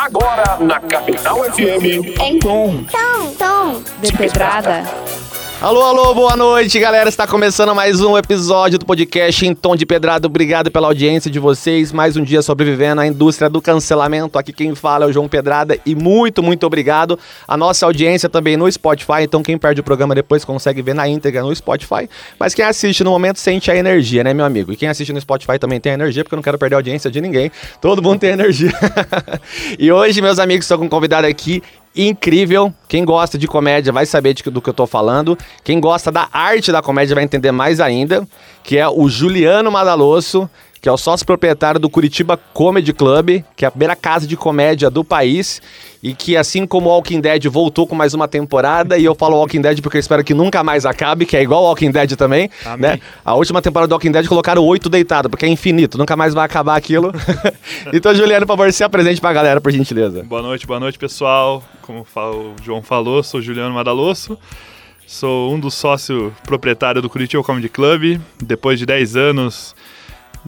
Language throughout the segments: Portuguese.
Agora na Capital FM. Em tom. Tom, tom. De pedrada. Alô, alô, boa noite, galera. Está começando mais um episódio do podcast em tom de pedrada. Obrigado pela audiência de vocês. Mais um dia sobrevivendo à indústria do cancelamento. Aqui quem fala é o João Pedrada e muito, muito obrigado à nossa audiência também no Spotify. Então quem perde o programa depois consegue ver na íntegra no Spotify. Mas quem assiste no momento sente a energia, né, meu amigo? E quem assiste no Spotify também tem a energia, porque eu não quero perder a audiência de ninguém. Todo mundo tem energia. e hoje, meus amigos, estou com um convidado aqui incrível. Quem gosta de comédia vai saber de, do que eu tô falando. Quem gosta da arte da comédia vai entender mais ainda, que é o Juliano Madalosso, que é o sócio proprietário do Curitiba Comedy Club, que é a primeira casa de comédia do país e que assim como o Walking Dead voltou com mais uma temporada e eu falo Walking Dead porque eu espero que nunca mais acabe, que é igual Walking Dead também, Amém. né? A última temporada do Walking Dead colocaram oito deitados, porque é infinito, nunca mais vai acabar aquilo. então, Juliano, por favor, se apresente pra galera, por gentileza. Boa noite, boa noite, pessoal. Como o João falou, sou Juliano Madalosso. Sou um dos sócios proprietários do Curitiba Comedy Club. Depois de 10 anos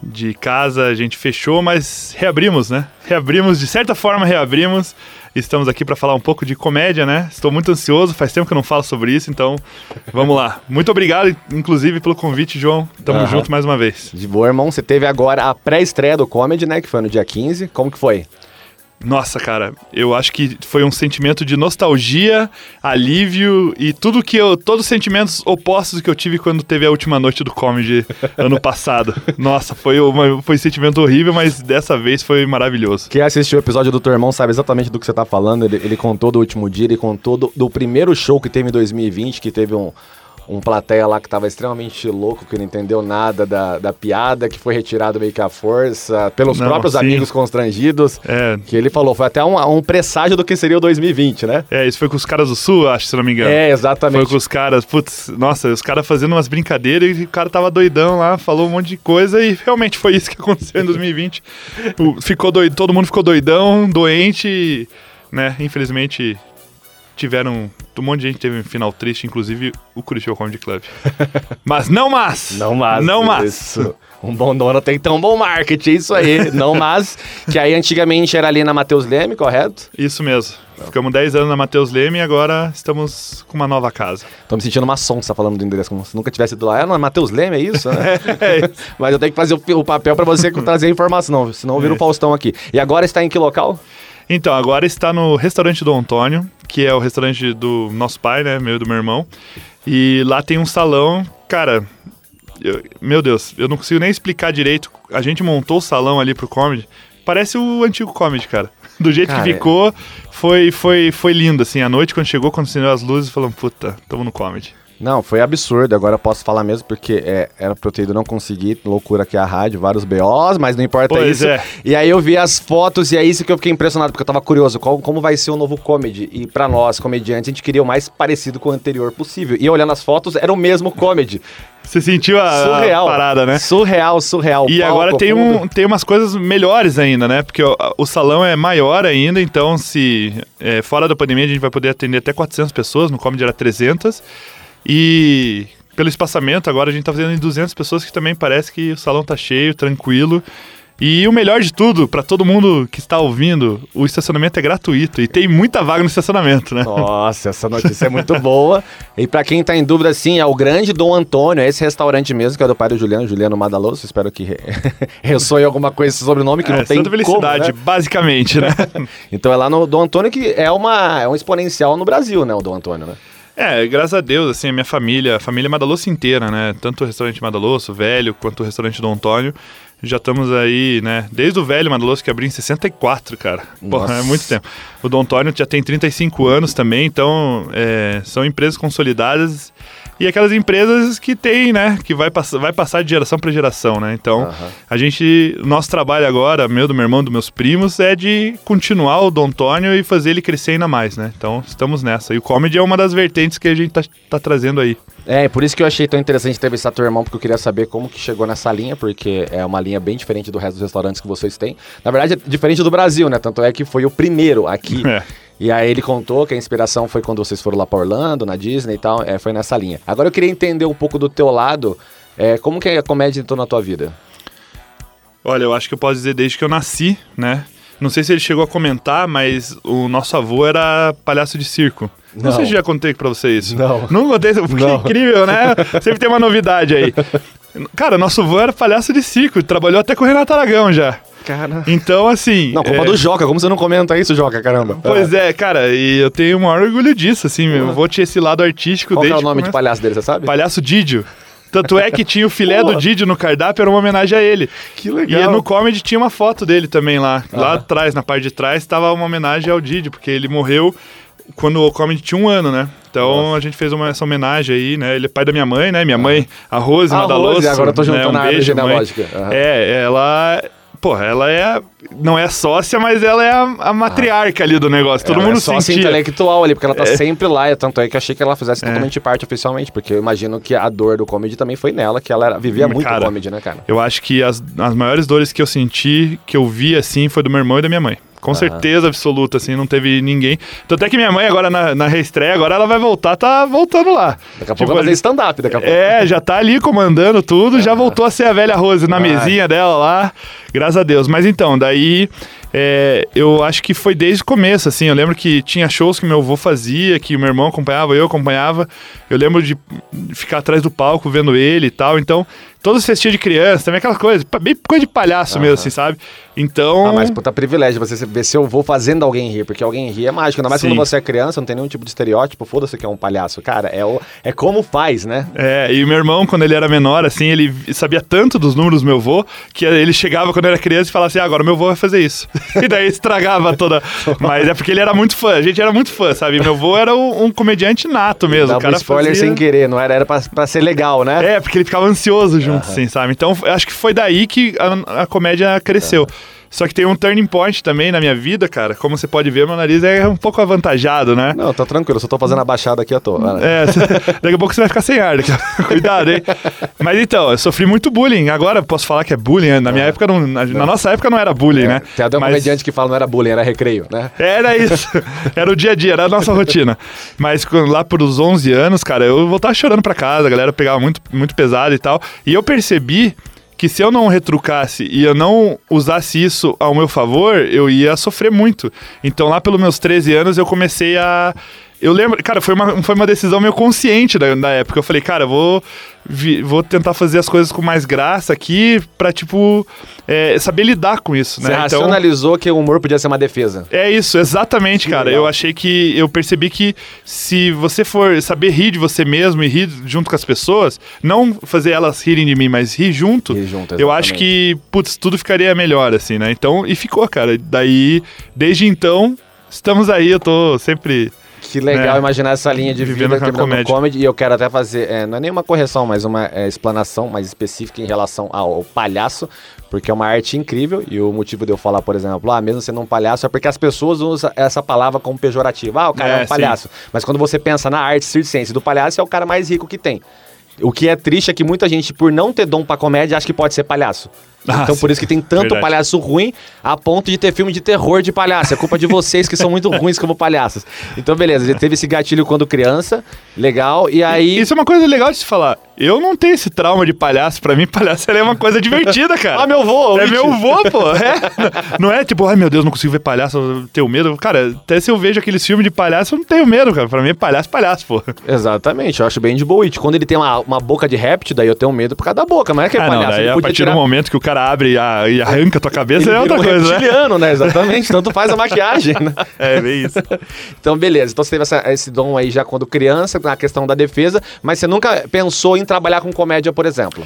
de casa, a gente fechou, mas reabrimos, né? Reabrimos, de certa forma reabrimos. Estamos aqui para falar um pouco de comédia, né? Estou muito ansioso, faz tempo que eu não falo sobre isso, então vamos lá. Muito obrigado, inclusive, pelo convite, João. Tamo uhum. junto mais uma vez. De boa, irmão. Você teve agora a pré-estreia do Comedy, né? Que foi no dia 15. Como que foi? Nossa, cara, eu acho que foi um sentimento de nostalgia, alívio e tudo que eu. Todos os sentimentos opostos que eu tive quando teve a última noite do comedy ano passado. Nossa, foi, uma, foi um sentimento horrível, mas dessa vez foi maravilhoso. Quem assistiu o episódio do teu irmão sabe exatamente do que você tá falando. Ele, ele contou do último dia, ele contou do, do primeiro show que teve em 2020, que teve um um plateia lá que tava extremamente louco, que não entendeu nada da, da piada, que foi retirado meio que à força, pelos não, próprios sim. amigos constrangidos. É. Que ele falou, foi até um, um presságio do que seria o 2020, né? É, isso foi com os caras do Sul, acho, se não me engano. É, exatamente. Foi com os caras, putz, nossa, os caras fazendo umas brincadeiras e o cara tava doidão lá, falou um monte de coisa e realmente foi isso que aconteceu em 2020. ficou doido, todo mundo ficou doidão, doente, né? Infelizmente tiveram. Um monte de gente teve um final triste, inclusive o Curitiba Comedy Club. mas não mas! Não mas! Não mas! Isso. Um bom dono tem tão bom marketing, isso aí. não mas, que aí antigamente era ali na Matheus Leme, correto? Isso mesmo. Ficamos 10 anos na Matheus Leme e agora estamos com uma nova casa. Tô me sentindo uma tá falando do endereço, como se nunca tivesse ido lá. É, não, é Matheus Leme, é isso? Né? é isso. Mas eu tenho que fazer o, o papel para você trazer a informação, senão eu viro é. o Faustão aqui. E agora está em que local? Então, agora está no restaurante do Antônio, que é o restaurante do nosso pai, né? Meu e do meu irmão. E lá tem um salão, cara. Eu, meu Deus, eu não consigo nem explicar direito. A gente montou o salão ali pro comedy. Parece o antigo comedy, cara. Do jeito cara, que ficou, foi, foi, foi lindo, assim. A noite, quando chegou, quando acendeu as luzes, falamos, puta, tamo no comedy. Não, foi absurdo. Agora eu posso falar mesmo porque é, era pra eu ter ido não conseguir. Loucura aqui a rádio, vários BOs, mas não importa pois isso. É. E aí eu vi as fotos e é isso que eu fiquei impressionado, porque eu tava curioso. Qual, como vai ser o novo comedy? E para nós, comediantes, a gente queria o mais parecido com o anterior possível. E olhando as fotos, era o mesmo comedy. Você sentiu a, surreal, a parada, né? Surreal, surreal. E agora tem, um, tem umas coisas melhores ainda, né? Porque o, o salão é maior ainda, então se é, fora da pandemia a gente vai poder atender até 400 pessoas, no comedy era 300. E pelo espaçamento, agora a gente tá fazendo em 200 pessoas, que também parece que o salão tá cheio, tranquilo. E o melhor de tudo, para todo mundo que está ouvindo, o estacionamento é gratuito e tem muita vaga no estacionamento, né? Nossa, essa notícia é muito boa. E para quem tá em dúvida, sim, é o grande Dom Antônio, é esse restaurante mesmo, que é do pai do Juliano, Juliano Madaloso. Espero que ressoe alguma coisa sobre o nome, que é, não tem Santa Felicidade, como, né? basicamente, né? então é lá no Dom Antônio, que é, uma, é um exponencial no Brasil, né, o Dom Antônio, né? É, graças a Deus, assim, a minha família, a família Madalosso inteira, né? Tanto o restaurante Madalosso, velho, quanto o restaurante Dom Antônio. Já estamos aí, né? Desde o velho Madalosso que abriu em 64, cara. Porra, é muito tempo. O Dom Antônio já tem 35 anos também, então é, são empresas consolidadas e aquelas empresas que tem, né, que vai, pass vai passar de geração para geração, né? Então, uhum. a gente, nosso trabalho agora, meu, do meu irmão, dos meus primos, é de continuar o Dom Antônio e fazer ele crescer ainda mais, né? Então, estamos nessa. E o comedy é uma das vertentes que a gente tá, tá trazendo aí. É, por isso que eu achei tão interessante entrevistar teu irmão, porque eu queria saber como que chegou nessa linha, porque é uma linha bem diferente do resto dos restaurantes que vocês têm. Na verdade, é diferente do Brasil, né? Tanto é que foi o primeiro aqui. É. E aí ele contou que a inspiração foi quando vocês foram lá para Orlando, na Disney e tal, é, foi nessa linha. Agora eu queria entender um pouco do teu lado, é, como que a comédia entrou na tua vida? Olha, eu acho que eu posso dizer desde que eu nasci, né? Não sei se ele chegou a comentar, mas o nosso avô era palhaço de circo. Não, Não. sei se já contei pra vocês isso. Não. Não contei, porque Não. é incrível, né? Sempre tem uma novidade aí. Cara, nosso avô era palhaço de circo, trabalhou até com o Renato Aragão já. Cara. Então, assim. Não, culpa é, do Joca. Como você não comenta isso, Joca? Caramba. Pois é, cara, e eu tenho o maior orgulho disso, assim, meu avô tinha esse lado artístico Qual que é desde o nome de começo. palhaço dele, você sabe? Palhaço Didio. Tanto é que tinha o filé do Didio no cardápio, era uma homenagem a ele. Que E legal. no comedy tinha uma foto dele também lá. Lá Aham. atrás, na parte de trás, estava uma homenagem ao Didio, porque ele morreu quando o comedy tinha um ano, né? Então a gente fez uma, essa homenagem aí, né? Ele é pai da minha mãe, né? Minha mãe, a Rose Ah, Madaloso. Rose, agora eu tô né? juntando um a árvore genealógica. Aham. É, ela. Porra, ela é. Não é sócia, mas ela é a, a matriarca ali do negócio. Todo mundo é sócia sentia. intelectual ali, porque ela tá sempre lá. Tanto é que eu achei que ela fizesse totalmente parte oficialmente, porque eu imagino que a dor do comedy também foi nela, que ela era- vivia muito Cara, comedy, né, cara? Eu acho que as, as maiores dores que eu senti, que eu vi assim, foi do meu irmão e da minha mãe. Com certeza absoluta, assim, não teve ninguém. Tanto é que minha mãe agora na, na reestreia, agora ela vai voltar, tá voltando lá. Daqui a pouco Tipo, vai fazer stand-up, daqui a pouco. É, já tá ali comandando tudo, já voltou a ser a velha Rose na Ai. mesinha dela lá, graças a Deus. Mas então, daí é, eu acho que foi desde o começo, assim. Eu lembro que tinha shows que meu avô fazia, que meu irmão acompanhava, eu acompanhava. Eu lembro de ficar atrás do palco vendo ele e tal. Então, todos os festinhos de criança, também aquela coisa, bem coisa de palhaço mesmo, assim, sabe? Então. Ah, mas puta privilégio você ver se eu vou fazendo alguém rir, porque alguém rir é mágico. Ainda mais Sim. quando você é criança, não tem nenhum tipo de estereótipo. Foda-se que é um palhaço. Cara, é, o, é como faz, né? É, e o meu irmão, quando ele era menor, assim, ele sabia tanto dos números do meu avô, que ele chegava quando era criança e falava assim, ah, agora meu avô vai fazer isso. e daí estragava toda... Mas é porque ele era muito fã, a gente era muito fã, sabe? Meu avô era um, um comediante nato mesmo. Dava cara um spoiler fazia- sem querer, não era? Era pra, pra ser legal, né? É, porque ele ficava ansioso junto, assim, sabe? Então, acho que foi daí que a, a comédia cresceu. Só que tem um turning point também na minha vida, cara. Como você pode ver, meu nariz é um pouco avantajado, né? Não, tá tranquilo, só tô fazendo a baixada aqui à toa. É, daqui a pouco você vai ficar sem ar. Cuidado, hein? Mas então, eu sofri muito bullying. Agora posso falar que é bullying. né? Na minha época, não, na, na nossa época não era bullying, né? Tem até um Mas- comediante que fala não era bullying, era recreio, né? Era isso. Era o dia a dia, era a nossa rotina. Mas quando, lá por os 11 anos, cara, eu voltava chorando pra casa, a galera pegava muito, muito pesado e tal. E eu percebi que se eu não retrucasse e eu não usasse isso ao meu favor, eu ia sofrer muito. Então lá pelos meus 13 anos eu comecei a. Eu lembro, cara, foi uma, foi uma decisão meio consciente da, da época. Eu falei, cara, vou, vi- vou tentar fazer as coisas com mais graça aqui pra, tipo, é, saber lidar com isso, Você né? racionalizou que o humor podia ser uma defesa. É isso, exatamente, cara. legal. Eu achei que. Eu percebi que se você for saber rir de você mesmo e rir junto com as pessoas, não fazer elas rirem de mim, mas rir junto, Rir junto, eu acho que, putz, tudo ficaria melhor, assim, né? Então, e ficou, cara. Daí, desde então, estamos aí, eu tô sempre. Que legal É. imaginar essa linha de Vivendo vida com a terminando no comédia. comedy. E eu quero até fazer, é, não é nenhuma correção, mas uma é, explanação mais específica em relação ao, ao palhaço, porque é uma arte incrível. E o motivo de eu falar, por exemplo, ah, mesmo sendo um palhaço, é porque as pessoas usam essa palavra como pejorativa. Ah, o cara é, É, um sim. palhaço. Mas quando você pensa na arte circense do palhaço, é o cara mais rico que tem. O que é triste é que muita gente, por não ter dom pra comédia, acha que pode ser palhaço. Ah, então, por sim. isso que tem tanto Verdade. palhaço ruim a ponto de ter filme de terror de palhaço. É culpa de vocês que são muito ruins como palhaços. Então, beleza, ele teve esse gatilho quando criança, legal, e aí. Isso é uma coisa legal de se falar. Eu não tenho esse trauma de palhaço. Pra mim, palhaço é uma coisa divertida, cara. Ah, meu vô, É meu vô, pô. É. Não é tipo, ai meu Deus, não consigo ver palhaço, eu tenho medo. Cara, até se eu vejo aqueles filmes de palhaço, eu não tenho medo, cara. Pra mim é palhaço, palhaço, pô. Exatamente, eu acho bem de boa. Quando ele tem uma, uma boca de réptil, daí eu tenho medo por causa da boca, mas é que é Ah, não, palhaço. daí ele a partir tirar- do momento que o cara abre e, a- e arranca a tua cabeça ele é outra um coisa, né? reptiliano, né? Exatamente, tanto faz a maquiagem, né? É, bem isso. Então, beleza. Então você teve essa- esse dom aí já quando criança, na questão da defesa, mas você nunca pensou em trabalhar com comédia, por exemplo.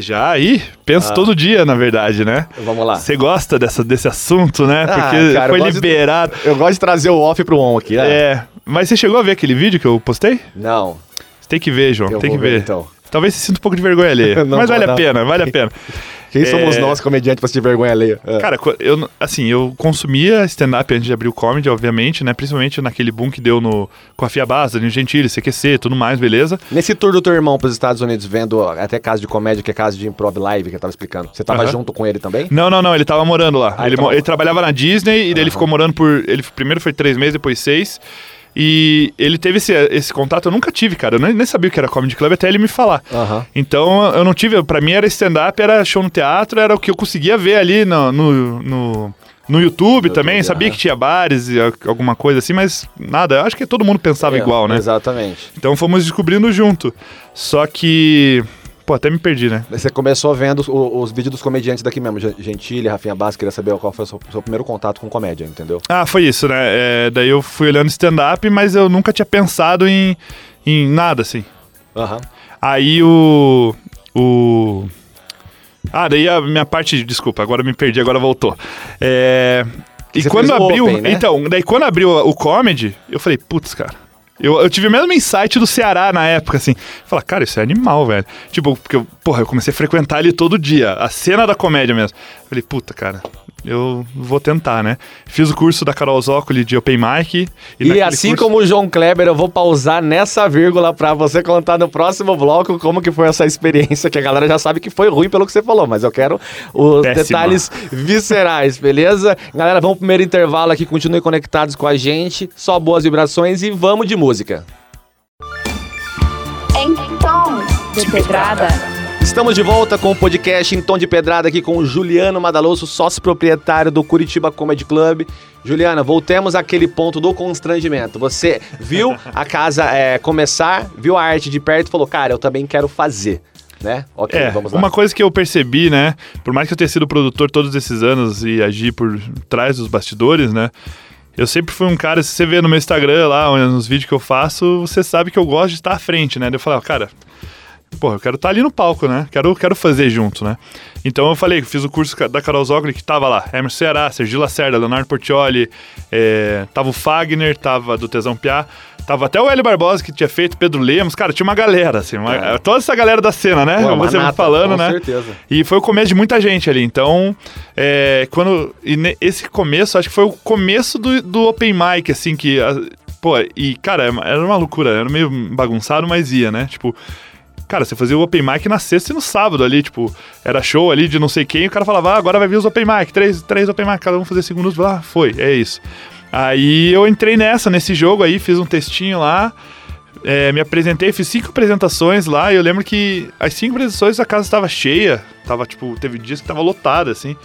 Já aí, penso Ah. todo dia, na verdade, né? Vamos lá. Você gosta dessa, desse assunto, né? Ah, Porque cara, eu foi de- liberado. Eu gosto de trazer o off pro on aqui, né? É. Mas você chegou a ver aquele vídeo que eu postei? Não. Você tem que ver, João. Eu tem que ver. ver, então. Talvez você sinta um pouco de vergonha. Não mas vale não. a pena, vale a pena. Quem somos É. nós, comediantes, pra sentir vergonha alheia? É. Cara, eu, assim, eu consumia stand-up antes de abrir o comedy, obviamente, né? Principalmente naquele boom que deu no, com a Fiabasa, Danilo Gentili, CQC, tudo mais, beleza? Nesse tour do teu irmão pros Estados Unidos, vendo até caso de comédia, que é caso de improv live, que eu tava explicando. Você tava junto com ele também? Não, não, não, ele tava morando lá. Ah, ele, então- ele trabalhava na Disney e daí ele ficou morando por. Ele primeiro foi três meses, depois seis. E ele teve esse, esse contato, eu nunca tive, cara. Eu nem, nem sabia o que era comedy club até ele me falar. Então eu não tive, pra mim era stand-up, era show no teatro, era o que eu conseguia ver ali no, no, no, no YouTube também. YouTube, Sabia aham. que tinha bares e alguma coisa assim, mas nada. Eu acho que todo mundo pensava É, igual, né? Exatamente. Então fomos descobrindo junto. Só que. Pô, até me perdi, né? Você começou vendo os, os vídeos dos comediantes daqui mesmo, Gen- Gentili, Rafinha Bass, queria saber qual foi o seu, seu primeiro contato com comédia, entendeu? Ah, foi isso, né? É, daí eu fui olhando stand-up, mas eu nunca tinha pensado em, em nada, assim. Aham. Aí o. O. Ah, daí a minha parte. Desculpa, agora me perdi, agora voltou. É. E Você quando abriu. Open, né? Então, daí quando abriu o comedy, eu falei, putz, cara. Eu, eu tive o mesmo insight do Ceará na época, assim. Falar, cara, isso é animal, velho. Tipo, porque, porra, eu comecei a frequentar ali todo dia. A cena da comédia mesmo. Falei, puta, cara, eu vou tentar, né? Fiz o curso da Carol Zócoli de Open Mic. E, naquele assim curso- como o João Kleber, eu vou pausar nessa vírgula pra você contar no próximo bloco como que foi essa experiência, que a galera já sabe que foi ruim pelo que você falou, mas eu quero os Péssima. detalhes viscerais, beleza? Galera, vamos pro primeiro intervalo aqui, continue conectados com a gente, só boas vibrações e vamos de música. Então, de pedrada. Estamos de volta com o podcast em tom de pedrada aqui com o Juliano Madaloso, sócio proprietário do Curitiba Comedy Club. Juliana, voltemos àquele ponto do constrangimento. Você viu a casa é, começar, viu a arte de perto e falou, cara, eu também quero fazer, né? Ok, É, vamos lá. uma coisa que eu percebi, né? Por mais que eu tenha sido produtor todos esses anos e agir por trás dos bastidores, né? Eu sempre fui um cara, se você vê no meu Instagram lá, nos vídeos que eu faço, você sabe que eu gosto de estar à frente, né? Eu falava, cara, porra, eu quero estar ali no palco, né? Quero, quero fazer junto, né? Então eu falei, fiz o curso da Carol Zogli, que tava lá, Emerson Ceará, Sergio Lacerda, Leonardo Portioli, é, tava o Fagner, tava do Tesão Piá, tava até o Hélio Barbosa, que tinha feito, Pedro Lemos, cara, tinha uma galera, assim, uma- É. toda essa galera da cena, né? Pô, você nata, falando, com né? certeza. E foi o começo de muita gente ali. Então, é, quando. E esse começo, acho que foi o começo do, do Open Mic, assim, que. a- pô, e, cara, era uma loucura. Era meio bagunçado, mas ia, né? Tipo. Cara, você fazia o Open Mic na sexta e no sábado ali, tipo, era show ali de não sei quem, o cara falava, ah, agora vai vir os Open Mic, três, três Open Mic, cada um fazer minutos, lá, foi, é isso. Aí eu entrei nessa, nesse jogo aí, fiz um textinho lá, é, me apresentei, fiz cinco apresentações lá, e eu lembro que as cinco apresentações a casa estava cheia, tava, tipo, teve dias que tava lotada, assim.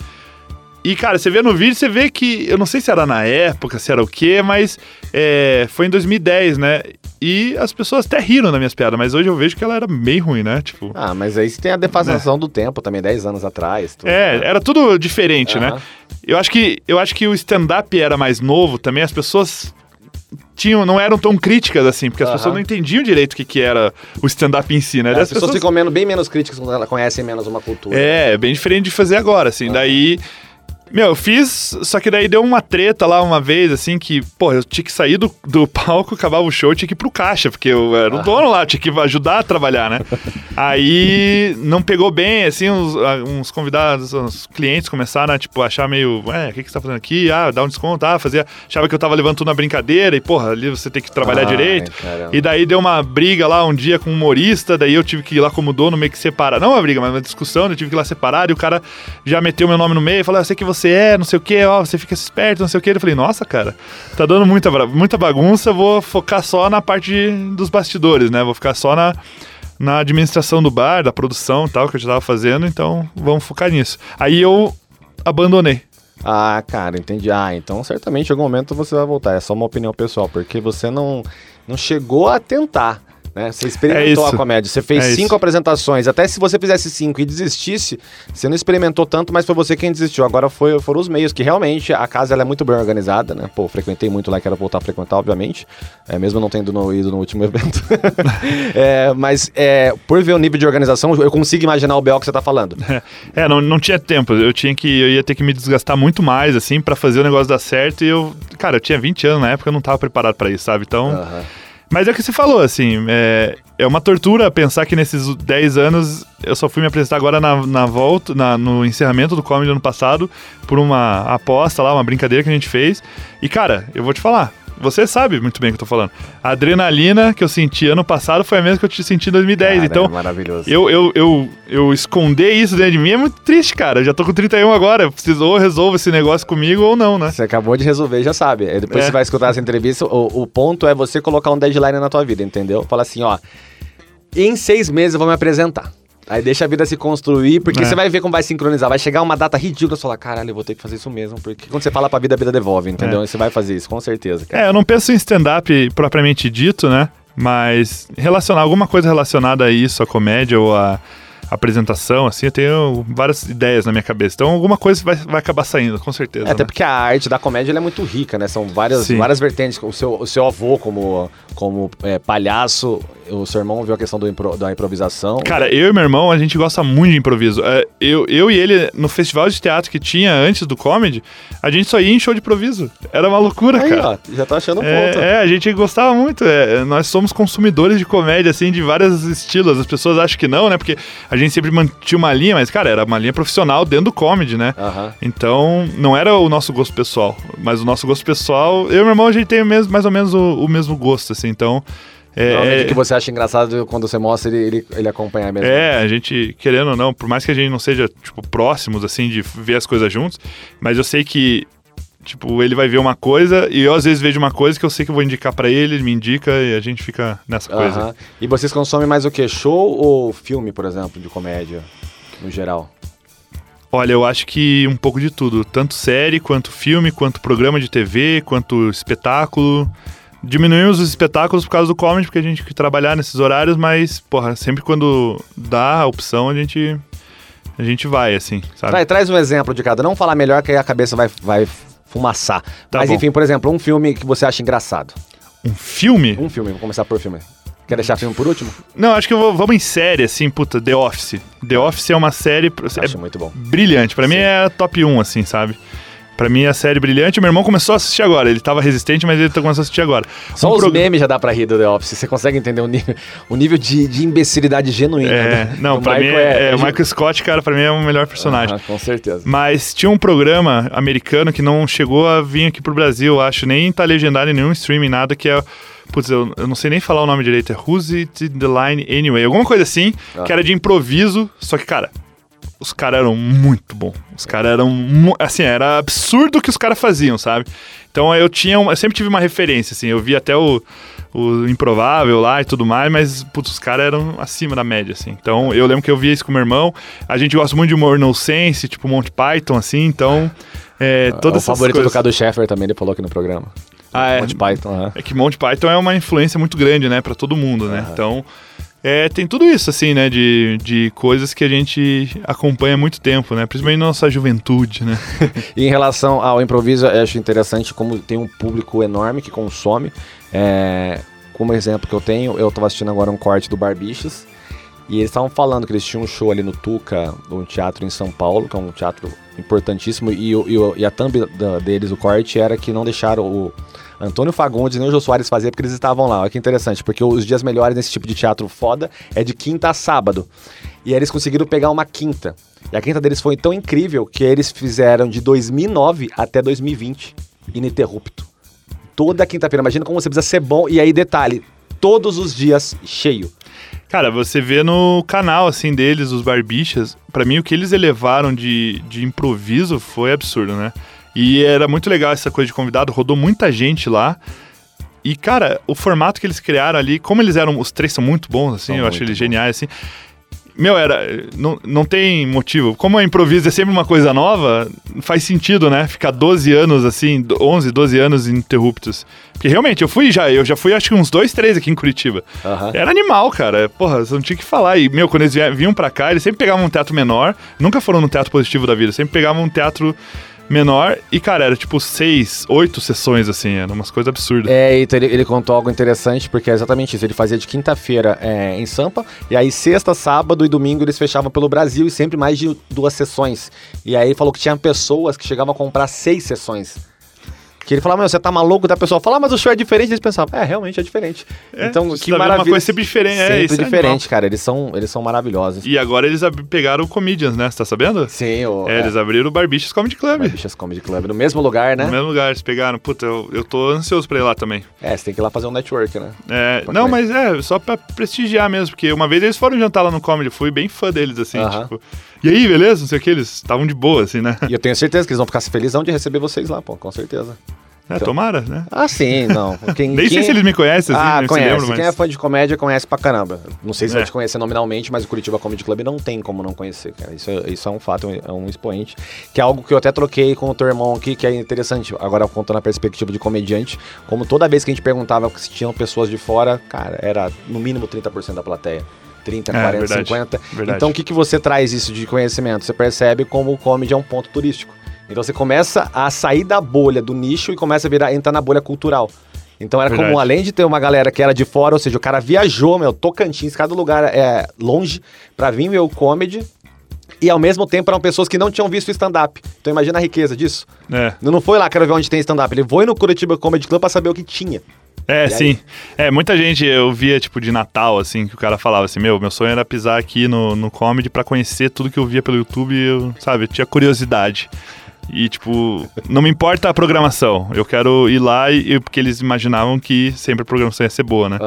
E, cara, você vê no vídeo, você vê que, eu não sei se era na época, se era o quê, mas é, foi em 2010, né? E as pessoas até riram das minhas piadas, mas hoje eu vejo que ela era bem ruim, né? Tipo, Ah, mas aí você tem a defasação do tempo também, 10 anos atrás. tudo, é, né? era tudo diferente, né? Eu acho que eu acho que o stand-up era mais novo também, as pessoas tinham, não eram tão críticas assim, porque as pessoas não entendiam direito o que, que era o stand-up em si, né? As Daí as pessoas ficam menos, bem menos críticas quando elas conhecem menos uma cultura. É, é bem diferente de fazer agora, assim. Daí. Meu, eu fiz, só que daí deu uma treta lá uma vez, assim, que, pô, eu tinha que sair do, do palco, acabava o show, eu tinha que ir pro caixa, porque eu era o dono lá, tinha que ajudar a trabalhar, né? Aí não pegou bem, assim, uns, uns convidados, uns clientes começaram a, tipo, achar meio, ué, o que, que você tá fazendo aqui? Ah, dá um desconto, ah, fazia. Achava que eu tava levando tudo na brincadeira, e, porra, ali você tem que trabalhar Ai, direito. caramba. E daí deu uma briga lá um dia com um humorista, daí eu tive que ir lá como dono meio que separar. Não uma briga, mas uma discussão, eu tive que ir lá separar, e o cara já meteu meu nome no meio, falou, "Ah, eu sei que você é, não sei o que, ó, você fica esperto, não sei o que. Eu falei, nossa, cara, tá dando muita, muita bagunça, vou focar só na parte de- dos bastidores, né? Vou ficar só na, na administração do bar, da produção e tal, que eu já tava fazendo, então vamos focar nisso. Aí eu abandonei. Ah, cara, entendi. Ah, então certamente em algum momento você vai voltar. É só uma opinião pessoal, porque você não, não chegou a tentar. Né? Você experimentou É a comédia, você fez É cinco isso. apresentações. Até se você fizesse cinco e desistisse, você não experimentou tanto, mas foi você quem desistiu. Agora foi, foram os meios, que realmente a casa ela é muito bem organizada, né? Pô, frequentei muito lá, quero voltar a frequentar, obviamente. É, mesmo não tendo no- ido no último evento. É, mas é, por ver o nível de organização, eu consigo imaginar o BO que você tá falando. É, não, não tinha tempo. Eu tinha que. Eu ia ter que me desgastar muito mais, assim, pra fazer o negócio dar certo. E eu. Cara, eu tinha 20 anos na época, eu não tava preparado pra isso, sabe? Então. Aham. Mas é o que você falou, assim. É, é uma tortura pensar que nesses 10 anos eu só fui me apresentar agora na, na volta, na- no encerramento do comedy ano passado, por uma aposta lá, uma brincadeira que a gente fez. E, cara, eu vou te falar. Você sabe muito bem o que eu tô falando. A adrenalina que eu senti ano passado foi a mesma que eu te senti em 2010. Cara, então, é maravilhoso. eu, eu, eu, eu esconder isso dentro de mim é muito triste, cara. Eu já tô com 31 agora. Preciso ou resolvo esse negócio comigo ou não, né? Você acabou de resolver, já sabe. Aí depois É. você vai escutar essa entrevista. O, o ponto é você colocar um deadline na tua vida, entendeu? Fala assim, ó. Em seis meses eu vou me apresentar. Aí deixa a vida se construir, porque É. você vai ver como vai sincronizar. Vai chegar uma data ridícula, você fala, caralho, eu vou ter que fazer isso mesmo. Porque quando você fala pra vida, a vida devolve, entendeu? É. E você vai fazer isso, com certeza, cara. É, eu não penso em stand-up propriamente dito, né? Mas relacionar alguma coisa relacionada a isso, a comédia ou a apresentação, assim, eu tenho várias ideias na minha cabeça. Então alguma coisa vai, vai acabar saindo, com certeza. É, até né? porque a arte da comédia ela é muito rica, né? São várias, Sim. várias vertentes. O seu, o seu avô, como, como é, palhaço, o seu irmão viu a questão do impro- da improvisação. Cara, eu e meu irmão, a gente gosta muito de improviso. É, eu, eu e ele, no festival de teatro que tinha antes do comedy, a gente só ia em show de improviso. Era uma loucura, Aí, cara. ó, já tá achando um É, ponto. é, a gente gostava muito. é, nós somos consumidores de comédia, assim, de vários estilos. As pessoas acham que não, né? Porque a gente sempre mantinha uma linha, mas, cara, era uma linha profissional dentro do comedy, né? Aham. Então, não era o nosso gosto pessoal. Mas o nosso gosto pessoal, eu e meu irmão, a gente tem o mesmo, mais ou menos o, o mesmo gosto, assim. Então, é, Normalmente é- o que você acha engraçado quando você mostra ele, ele, ele acompanhar mesmo. é, a gente, querendo ou não, por mais que a gente não seja, tipo, próximos, assim, de ver as coisas juntos, mas eu sei que, tipo, ele vai ver uma coisa e eu às vezes vejo uma coisa que eu sei que eu vou indicar pra ele, ele me indica e a gente fica nessa coisa. Aham. E vocês consomem mais o quê? Show ou filme, por exemplo, de comédia, no geral? Olha, eu acho que um pouco de tudo, tanto série, quanto filme, quanto programa de TV, quanto espetáculo. Diminuímos os espetáculos por causa do comedy, porque a gente tem que trabalhar nesses horários, mas, porra, sempre quando dá a opção, a gente, a gente vai, assim, sabe? Traz, traz um exemplo de cada. Não falar melhor que aí a cabeça vai, vai fumaçar. Tá Mas bom. enfim, por exemplo, um filme que você acha engraçado. Um filme? Um filme, vou começar por filme. Quer deixar filme por último? Não, acho que eu vou, vamos em série, assim, puta, The Office. The Office é uma série é Acho muito bom. brilhante. Pra mim é top 1, assim, sabe? Pra mim é a série brilhante. Meu irmão começou a assistir agora. Ele tava resistente, mas ele tá começando a assistir agora. Só Um os prog- memes já dá pra rir do The Office. Você consegue entender o nível, o nível de, de imbecilidade genuína. É, do- não, pra mim Michael é, é, é o Michael Scott, cara, pra mim é o melhor personagem. Aham, com certeza. Mas tinha um programa americano que não chegou a vir aqui pro Brasil, acho, nem tá legendado em nenhum streaming, nada, que é. Putz, eu, eu não sei nem falar o nome direito, é Who's It the Line Anyway? Alguma coisa assim, Ah. que era de improviso, só que, cara, os caras eram muito bons. Os caras eram. Assim, era absurdo o que os caras faziam, sabe? Então eu tinha. eu sempre tive uma referência, assim. Eu vi até o, o Improvável lá e tudo mais, mas, putz, os caras eram acima da média, assim. Então eu lembro que eu via isso com meu irmão. A gente gosta muito de humor no sense, tipo Monty Python, assim, então. É, o todas essas favorito coisas. do Cadu Sheffer também, ele falou aqui no programa. Ah, é. Monty Python, aham. É que Monty Python é uma influência muito grande, né, pra todo mundo, né? Então, é, tem tudo isso, assim, né, de, de coisas que a gente acompanha há muito tempo, né? Principalmente na nossa juventude, né? E em relação ao improviso, eu acho interessante como tem um público enorme que consome. É, como exemplo que eu tenho, eu tava assistindo agora um corte do Barbichos. E eles estavam falando que eles tinham um show ali no Tuca, um teatro em São Paulo, que é um teatro importantíssimo. E, e, e a thumb da- deles, o corte, era que não deixaram o Antônio Fagundes nem o Jô Soares fazer porque eles estavam lá. Olha que interessante, porque os dias melhores nesse tipo de teatro foda é de quinta a sábado. E aí eles conseguiram pegar uma quinta. E a quinta deles foi tão incrível que eles fizeram de 2009 até 2020, ininterrupto. Toda quinta-feira. Imagina como você precisa ser bom. E aí, detalhe, todos os dias cheio. Cara, você vê no canal, assim, deles, os Barbichas, pra mim o que eles elevaram de, de improviso foi absurdo, né? E era muito legal essa coisa de convidado, rodou muita gente lá. E, cara, o formato que eles criaram ali, como eles eram, os três são muito bons, assim, São eu acho eles bons. geniais, assim. Meu, era. Não, não tem motivo. Como a improviso é sempre uma coisa nova, faz sentido, né? Ficar 12 anos assim, do- 11, 12 anos ininterruptos. Porque realmente, eu fui já, eu já fui acho que uns dois, três aqui em Curitiba. Aham. Era animal, cara. Porra, você não tinha que falar. E, meu, quando eles vinham pra cá, eles sempre pegavam um teatro menor. Nunca foram no teatro positivo da vida. Sempre pegavam um teatro menor. E, cara, era tipo seis, oito sessões, assim. Eram umas coisas absurdas. É, então ele, ele contou algo interessante, porque é exatamente isso. Ele fazia de quinta-feira é, em Sampa, e aí sexta, sábado e domingo eles fechavam pelo Brasil e sempre mais de duas sessões. E aí ele falou que tinha pessoas que chegavam a comprar seis sessões. Que ele falava, meu, você tá maluco? Da pessoa fala, ah, mas o show é diferente. Eles pensavam, é, realmente é diferente. É, então, que tá maravilha. Uma coisa sempre diferente. é, Sempre isso é diferente, animal. cara. Eles são, eles são maravilhosos. E agora eles pegaram o Comedians, né? Você tá sabendo? Sim, o É, eles abriram o Barbichas Comedy Club. Bichas Comedy Club, no mesmo lugar, né? No mesmo lugar, eles pegaram. Puta, eu, eu tô ansioso pra ir lá também. É, você tem que ir lá fazer um network, né? É, não, mas é, só pra prestigiar mesmo, porque uma vez eles foram jantar lá no Comedy, fui bem fã deles, assim, Aham. tipo. E aí, beleza? Não sei o que, eles estavam de boa, assim, né? E eu tenho certeza que eles vão ficar felizão de receber vocês lá, pô, com certeza. É, tomara, né? Ah, sim, não. Quem, Nem sei quem- se eles me conhecem, assim, Ah, não conhece. se lembram, mas. Quem é fã de comédia conhece pra caramba. Não sei se É. vai te conhecer nominalmente, mas o Curitiba Comedy Club não tem como não conhecer, cara. Isso é, isso é um fato, é um expoente. Que é algo que eu até troquei com o teu irmão aqui, que é interessante. Agora, contando a perspectiva de comediante, como toda vez que a gente perguntava se tinham pessoas de fora, cara, era no mínimo 30% da plateia. 30, É, 40, verdade, 50. verdade. Então, o que, que você traz isso de conhecimento? Você percebe como o comedy é um ponto turístico. Então, você começa a sair da bolha do nicho e começa a virar, entrar na bolha cultural. Então era Verdade. como, além de ter uma galera que era de fora, ou seja, o cara viajou, meu, Tocantins, cada lugar é longe, pra vir ver o comedy. E ao mesmo tempo eram pessoas que não tinham visto stand-up. Então imagina a riqueza disso. É, não foi lá, quero ver onde tem stand-up. Ele foi no Curitiba Comedy Club pra saber o que tinha. É sim. É, muita gente eu via, tipo, de Natal, assim, que o cara falava assim, meu, meu sonho era pisar aqui no, no comedy pra conhecer tudo que eu via pelo YouTube eu, sabe, eu tinha curiosidade. E, tipo, não me importa a programação. Eu quero ir lá e, porque eles imaginavam que sempre a programação ia ser boa, né?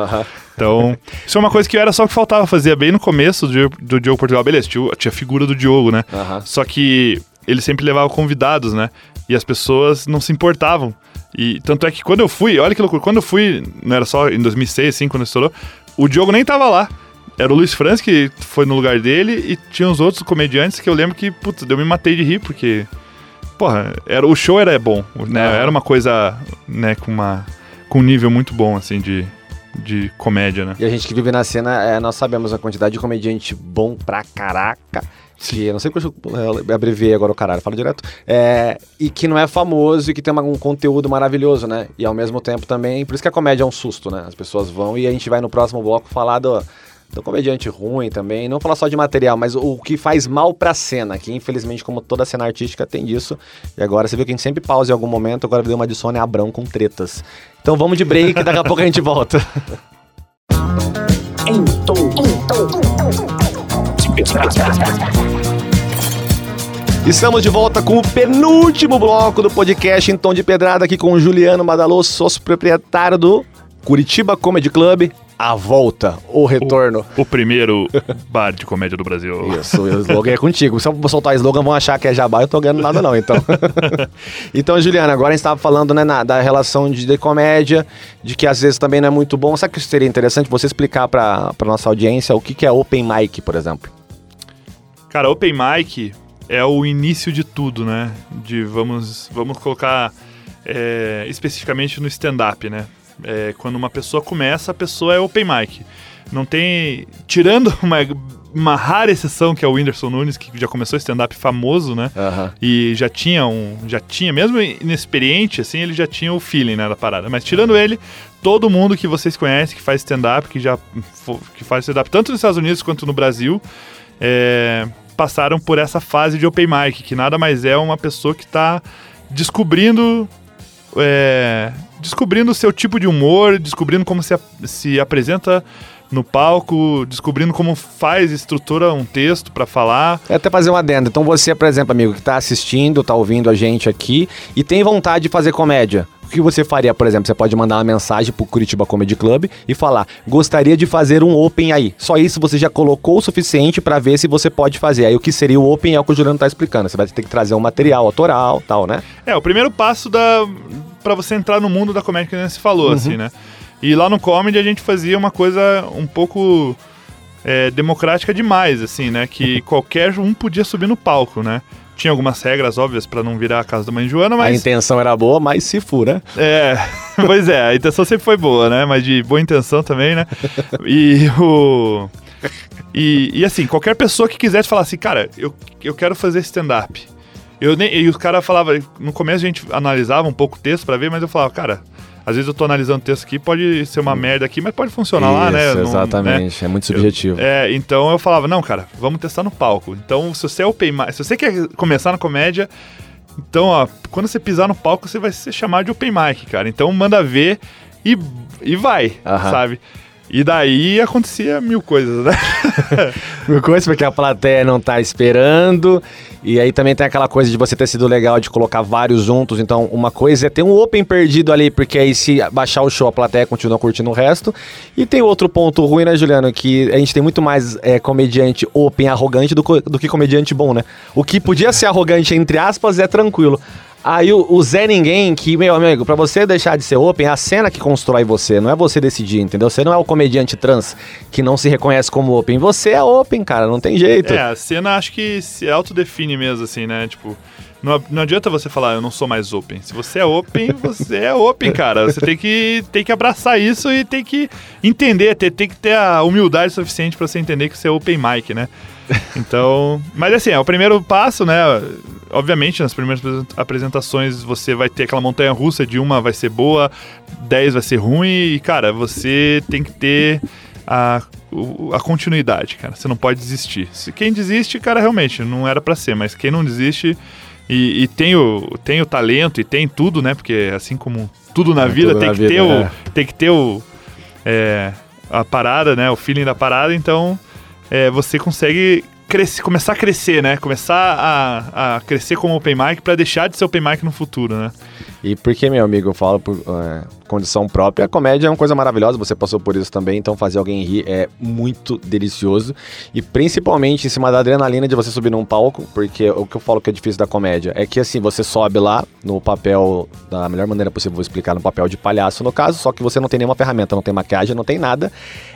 Então, isso é uma coisa que era só o que faltava fazer bem no começo do, do Diogo Portugal. Beleza, tinha, tinha a figura do Diogo, né? Só que ele sempre levava convidados, né? E as pessoas não se importavam. E tanto é que quando eu fui, olha que loucura, quando eu fui, não era só em 2006, assim, quando estourou, o Diogo nem tava lá. Era o Luiz Franz que foi no lugar dele e tinha os outros comediantes que eu lembro que, putz, eu me matei de rir, porque, porra, era, o show era bom, né? Aham. Era uma coisa, né, com uma com um nível muito bom, assim, de, de comédia, né? E a gente que vive na cena, é, nós sabemos a quantidade de comediante bom pra caraca. Que eu não sei porque eu é, abreviei agora o caralho, falo direto. É, e que não é famoso e que tem uma- um conteúdo maravilhoso, né? E ao mesmo tempo também. Por isso que a comédia é um susto, né? As pessoas vão e a gente vai no próximo bloco falar do, do comediante ruim também. Não falar só de material, mas o, o que faz mal pra cena. Que infelizmente, como toda cena artística, tem disso. E agora você viu que a gente sempre pausa em algum momento. Agora deu uma de Sônia Abrão com tretas. Então vamos de break, daqui a pouco a gente volta. Em tom de pedrada. Estamos de volta com o penúltimo bloco do podcast em tom de pedrada aqui com o Juliano Madalô, sócio proprietário do Curitiba Comedy Club. A volta, o retorno. O primeiro bar de comédia do Brasil. Isso, o slogan é contigo. Se eu soltar o slogan, vão achar que é jabá, eu tô ganhando nada não, então. então, Juliana, agora a gente estava falando né, na- da relação de, de comédia, de que às vezes também não é muito bom. Sabe que seria interessante você explicar para nossa audiência o que, que é open mic, por exemplo? Cara, open mic é o início de tudo, né? De vamos, vamos colocar é, especificamente no stand-up, né? É, quando uma pessoa começa, a pessoa é open mic. Não tem. Tirando uma, uma rara exceção que é o Whindersson Nunes, que já começou stand-up famoso, né? E já tinha um. Já tinha, mesmo inexperiente, assim, ele já tinha o feeling né, da parada. Mas tirando ele, todo mundo que vocês conhecem que faz stand-up, que já que faz stand-up tanto nos Estados Unidos quanto no Brasil, é, passaram por essa fase de open mic, que nada mais é uma pessoa que está descobrindo. é, descobrindo o seu tipo de humor, descobrindo como se, se apresenta no palco, descobrindo como faz, estrutura um texto para falar. É até fazer um adendo. Então você, por exemplo, amigo, que tá assistindo, tá ouvindo a gente aqui e tem vontade de fazer comédia. O que você faria, por exemplo? Você pode mandar uma mensagem pro Curitiba Comedy Club e falar: gostaria de fazer um open aí. Só isso você já colocou o suficiente pra ver se você pode fazer. Aí o que seria o open é o que o Juliano tá explicando. Você vai ter que trazer um material autoral tal, né? É, o primeiro passo da para você entrar no mundo da comédia que nem se falou, assim, né? E lá no comedy a gente fazia uma coisa um pouco é, democrática demais, assim, né? Que qualquer um podia subir no palco, né? Tinha algumas regras óbvias pra não virar a casa da mãe Joana, A mas intenção era boa, mas se fura. é, pois é, a intenção sempre foi boa, né? Mas de boa intenção também, né? E o. E, e assim, qualquer pessoa que quisesse falar assim, cara, eu, eu quero fazer stand-up. Eu nem, e os caras falavam, no começo a gente analisava um pouco o texto pra ver, mas eu falava, cara, às vezes eu tô analisando o texto aqui, pode ser uma merda aqui, mas pode funcionar lá, né? Isso, Não- né? exatamente. É muito subjetivo. É, então eu falava, não, cara, vamos testar no palco. Então, se você é open mic, se você quer começar na comédia, Então, ó, quando você pisar no palco, você vai ser chamado de open mic, cara. Então, manda ver e, e vai, Aham. sabe? E daí acontecia mil coisas, né? Mil coisas porque a plateia não tá esperando. E aí também tem aquela coisa de você ter sido legal de colocar vários juntos. Então, uma coisa é ter um open perdido ali, porque aí se baixar o show, a plateia continua curtindo o resto. E tem outro ponto ruim, né, Juliano? Que a gente tem muito mais é, comediante open arrogante do, do que comediante bom, né? O que podia ser arrogante, entre aspas, é tranquilo. Aí o, o Zé Ninguém, que, meu amigo, pra você deixar de ser open, é a cena que constrói você, não é você decidir, entendeu? Você não é o comediante trans que não se reconhece como open. Você é open, cara, não tem jeito. É, a cena acho que se autodefine mesmo, assim, né? Tipo, não, não adianta você falar, eu não sou mais open. Se você é open, você é open, cara. Você tem que, tem que abraçar isso e tem que entender, ter, tem que ter a humildade suficiente pra você entender que você é open mic, né? Então, mas assim, é o primeiro passo, né? Obviamente, nas primeiras apresentações você vai ter aquela montanha russa de uma vai ser boa, 10 vai ser ruim, e cara, você tem que ter a, a continuidade, cara. Você não pode desistir. Se quem desiste, cara, realmente não era pra ser, mas quem não desiste e, e tem, o, tem o talento e tem tudo, né? Porque assim como tudo na É, vida, tudo tem, na que vida, ter o, é. tem que ter o. é, a parada, né? O feeling da parada, então é, você consegue crescer, começar a crescer, né? Começar a, a crescer como open mic pra deixar de ser open mic no futuro, né? E porque, meu amigo, eu falo por é, condição própria, a comédia é uma coisa maravilhosa, você passou por isso também, então fazer alguém rir é muito delicioso. E principalmente em cima da adrenalina de você subir num palco, porque o que eu falo que é difícil da comédia é que assim, você sobe lá no papel, da melhor maneira possível, vou explicar, no papel de palhaço no caso, só que você não tem nenhuma ferramenta, não tem maquiagem, não tem nada.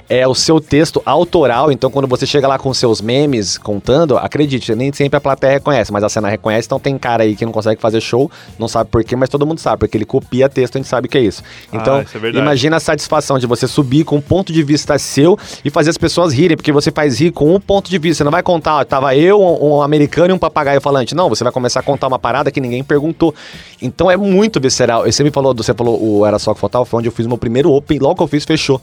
É o seu texto autoral, então quando você chega lá com seus memes contando, acredite, nem sempre a plateia reconhece, mas a cena reconhece, então tem cara aí que não consegue fazer show, não sabe por quê, mas todo mundo sabe, porque ele copia texto, a gente sabe que é isso. Então, Ah, isso é imagina a satisfação de você subir com um ponto de vista seu e fazer as pessoas rirem, porque você faz rir com um ponto de vista. Você não vai contar, ó, tava eu, um, um americano e um papagaio falante. Não, você vai começar a contar uma parada que ninguém perguntou. Então é muito visceral. Você me falou, você falou o Era Só Que Faltava, foi onde eu fiz o meu primeiro Open, logo que eu fiz, fechou.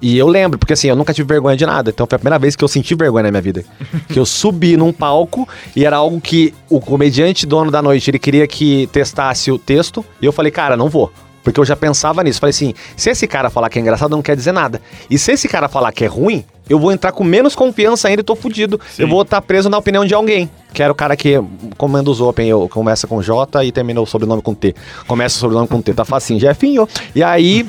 E eu lembro, porque assim, eu nunca tive vergonha de nada. Então foi a primeira vez que eu senti vergonha na minha vida. que eu subi num palco e era algo que o comediante dono da noite, ele queria que testasse o texto. E eu falei, cara, não vou. Porque eu já pensava nisso. Falei assim, se esse cara falar que é engraçado, não quer dizer nada. E se esse cara falar que é ruim, eu vou entrar com menos confiança ainda e tô fudido. Sim. Eu vou estar preso na opinião de alguém. Que era o cara que comanda os Open, eu começa com J e termina o sobrenome com T. Começa o sobrenome com T, tá facinho, Jefinho. E aí,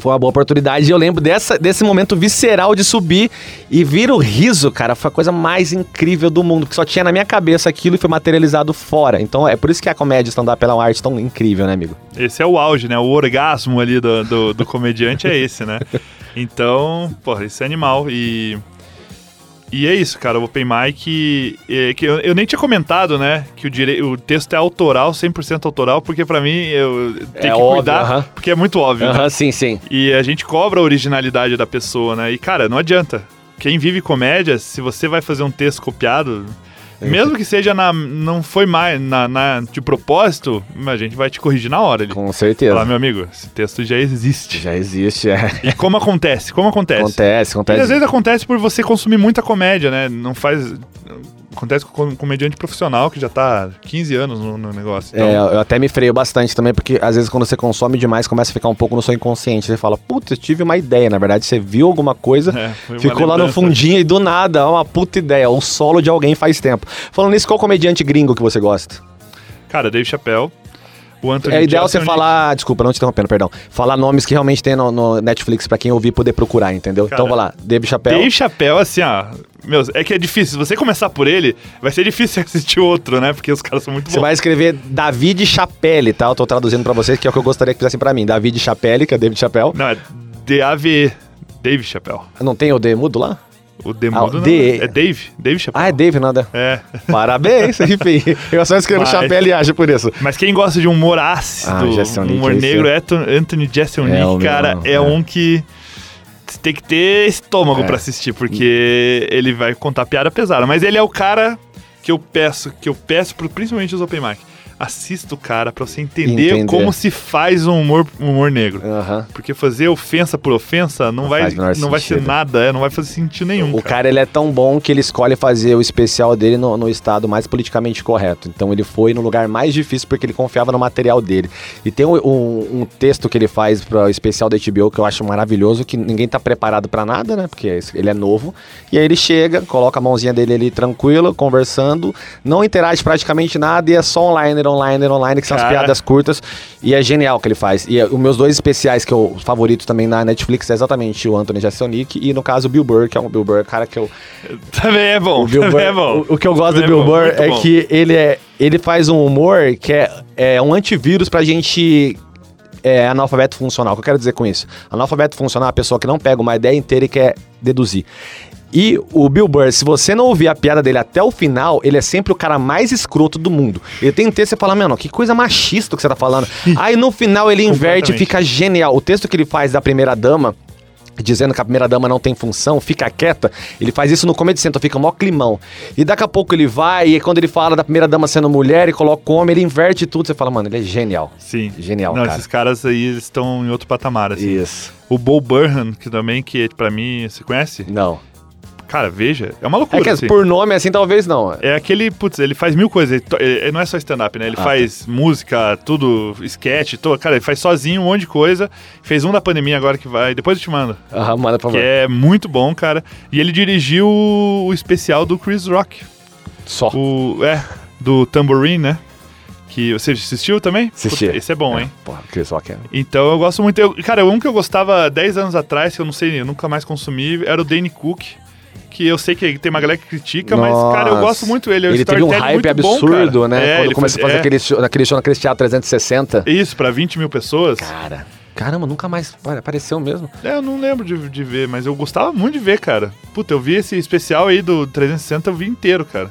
foi uma boa oportunidade. E eu lembro dessa, desse momento visceral de subir e vir o riso, cara. Foi a coisa mais incrível do mundo. Porque só tinha na minha cabeça aquilo e foi materializado fora. Então é por isso que a comédia stand-up é uma arte tão incrível, né, amigo? Esse é o auge, né? O orgasmo ali do, do, do comediante é esse, né? Então, porra, isso é animal. E. E é isso, cara. O Open Mic. é, que eu, eu nem tinha comentado, né? Que o, dire... o texto é autoral, 100% autoral, porque pra mim eu tenho É que óbvio, cuidar, aham. porque é muito óbvio. né? Aham, sim, sim. E a gente cobra a originalidade da pessoa, né? E, cara, não adianta. Quem vive comédia, se você vai fazer um texto copiado, mesmo que seja na. Não foi mais na, na- de propósito, a gente vai te corrigir na hora ali. Com certeza. Falar, meu amigo, esse texto já existe. Já existe, é. E como acontece? Como acontece? Acontece, E acontece. às vezes acontece por você consumir muita comédia, né? Não faz. Acontece com um comediante profissional que já tá há 15 anos no, no negócio. Então, É, eu até me freio bastante também, porque às vezes quando você consome demais, começa a ficar um pouco no seu inconsciente. Você fala, putz, eu tive uma ideia. Na verdade, você viu alguma coisa, É, ficou lá no fundinho e do nada, é uma puta ideia. Um solo de alguém faz tempo. Falando nisso, qual comediante gringo que você gosta? Cara, Dave Chappelle. O Anthony É ideal você Jeselnik- falar. Desculpa, não te interrompendo, perdão. Falar nomes que realmente tem no, no Netflix pra quem ouvir poder procurar, entendeu? Cara, então vai lá, Dave Chappelle. Dave Chappelle, assim, ó. Meu, é que é difícil. Se você começar por ele, vai ser difícil assistir outro, né? Porque os caras são muito Você bons. vai escrever David Chapelle, tá? Eu tô traduzindo pra vocês, que é o que eu gostaria que fizessem pra mim. David Chapelle, que é David Chappelle. Não, é D-A-V. Dave Chappelle. Não tem o D mudo lá? O Demudo Ah. D- É Dave. Dave Chappelle. Ah, é Dave, nada. É. Parabéns, enfim. Eu só escrevo Mas- Chapelle e acho por isso. Mas quem gosta de um humor ácido, Ah, um humor esse negro, é- Anthony- Jeselnik, É cara, é, é. um que tem que ter estômago É. pra assistir, porque ele vai contar piada pesada. Mas ele é o cara que eu peço, que eu peço pro, principalmente os open mic. Assista o cara pra você entender, Entender. como se faz um humor, um humor negro. Aham. Porque fazer ofensa por ofensa não, Não vai, não vai ser nada, é, não vai fazer sentido nenhum. O cara ele é tão bom que ele escolhe fazer o especial dele no, no estado mais politicamente correto. Então ele foi no lugar mais difícil porque ele confiava no material dele. E tem um, um- um texto que ele faz para o especial da HBO que eu acho maravilhoso, que ninguém tá preparado para nada, né? Porque ele é novo. E aí ele chega, coloca a mãozinha dele ali tranquilo, conversando, não interage praticamente nada e é só online, online, online, que são as Cara. piadas curtas. E é genial o que ele faz. E é, os meus dois especiais que eu favorito também na Netflix é exatamente o Anthony Jeselnik e no caso o Bill Burr, que é um Bill Burr, cara que eu Também é bom, o, Bill também Burr- é bom. o- o que eu gosto do Também Bill é bom, Burr é bom. que ele, é, ele faz um humor que é, é um antivírus pra gente é, analfabeto funcional. O que eu quero dizer com isso? Analfabeto funcional é a pessoa que não pega uma ideia inteira e quer deduzir. E o Bill Burr, se você não ouvir a piada dele até o final, ele é sempre o cara mais escroto do mundo. Ele tem um texto e você fala, mano, que coisa machista que você tá falando. Aí no final ele inverte e fica genial. O texto que ele faz da primeira dama, dizendo que a primeira dama não tem função, fica quieta. Ele faz isso no Comedy Central, fica mó climão. E daqui a pouco ele vai, e quando ele fala da primeira dama sendo mulher e coloca homem, ele inverte tudo. Você fala, mano, ele é genial. Sim. Genial, Não, cara. esses caras aí eles estão em outro patamar, assim. Isso. O Bo Burnham, que também, que pra mim, você conhece? Não. Cara, veja, é uma É loucura, que assim. por nome assim, talvez não. É aquele, putz, ele faz mil coisas. Ele, ele não é só stand-up, né? Ele Ah, faz música, tudo, sketch, todo. Cara, ele faz sozinho um monte de coisa. Fez um da pandemia agora que vai. Depois eu te mando. Aham, manda por Que favor. é muito bom, cara. E ele dirigiu o especial do Chris Rock. Só. O. É, do Tambourine, né? Que você assistiu também? Assisti. Esse é bom, hein? Porra, Chris Rock é. Então eu gosto muito. Eu, cara, um que eu gostava 10 anos atrás, que eu não sei, eu nunca mais consumi, era o Danny Cook. Que eu sei que tem uma galera que critica, mas, cara, eu Nossa. gosto muito dele. É um Ele teve um hype bom, absurdo, cara. né? É, Quando começou a faz- fazer é, aquele, show, aquele show naquele teatro 360. Isso, pra 20 mil pessoas. Cara, caramba, nunca mais apareceu mesmo. É, eu não lembro de, de ver, mas eu gostava muito de ver, cara. Puta, eu vi esse especial aí do 360, eu vi inteiro, cara.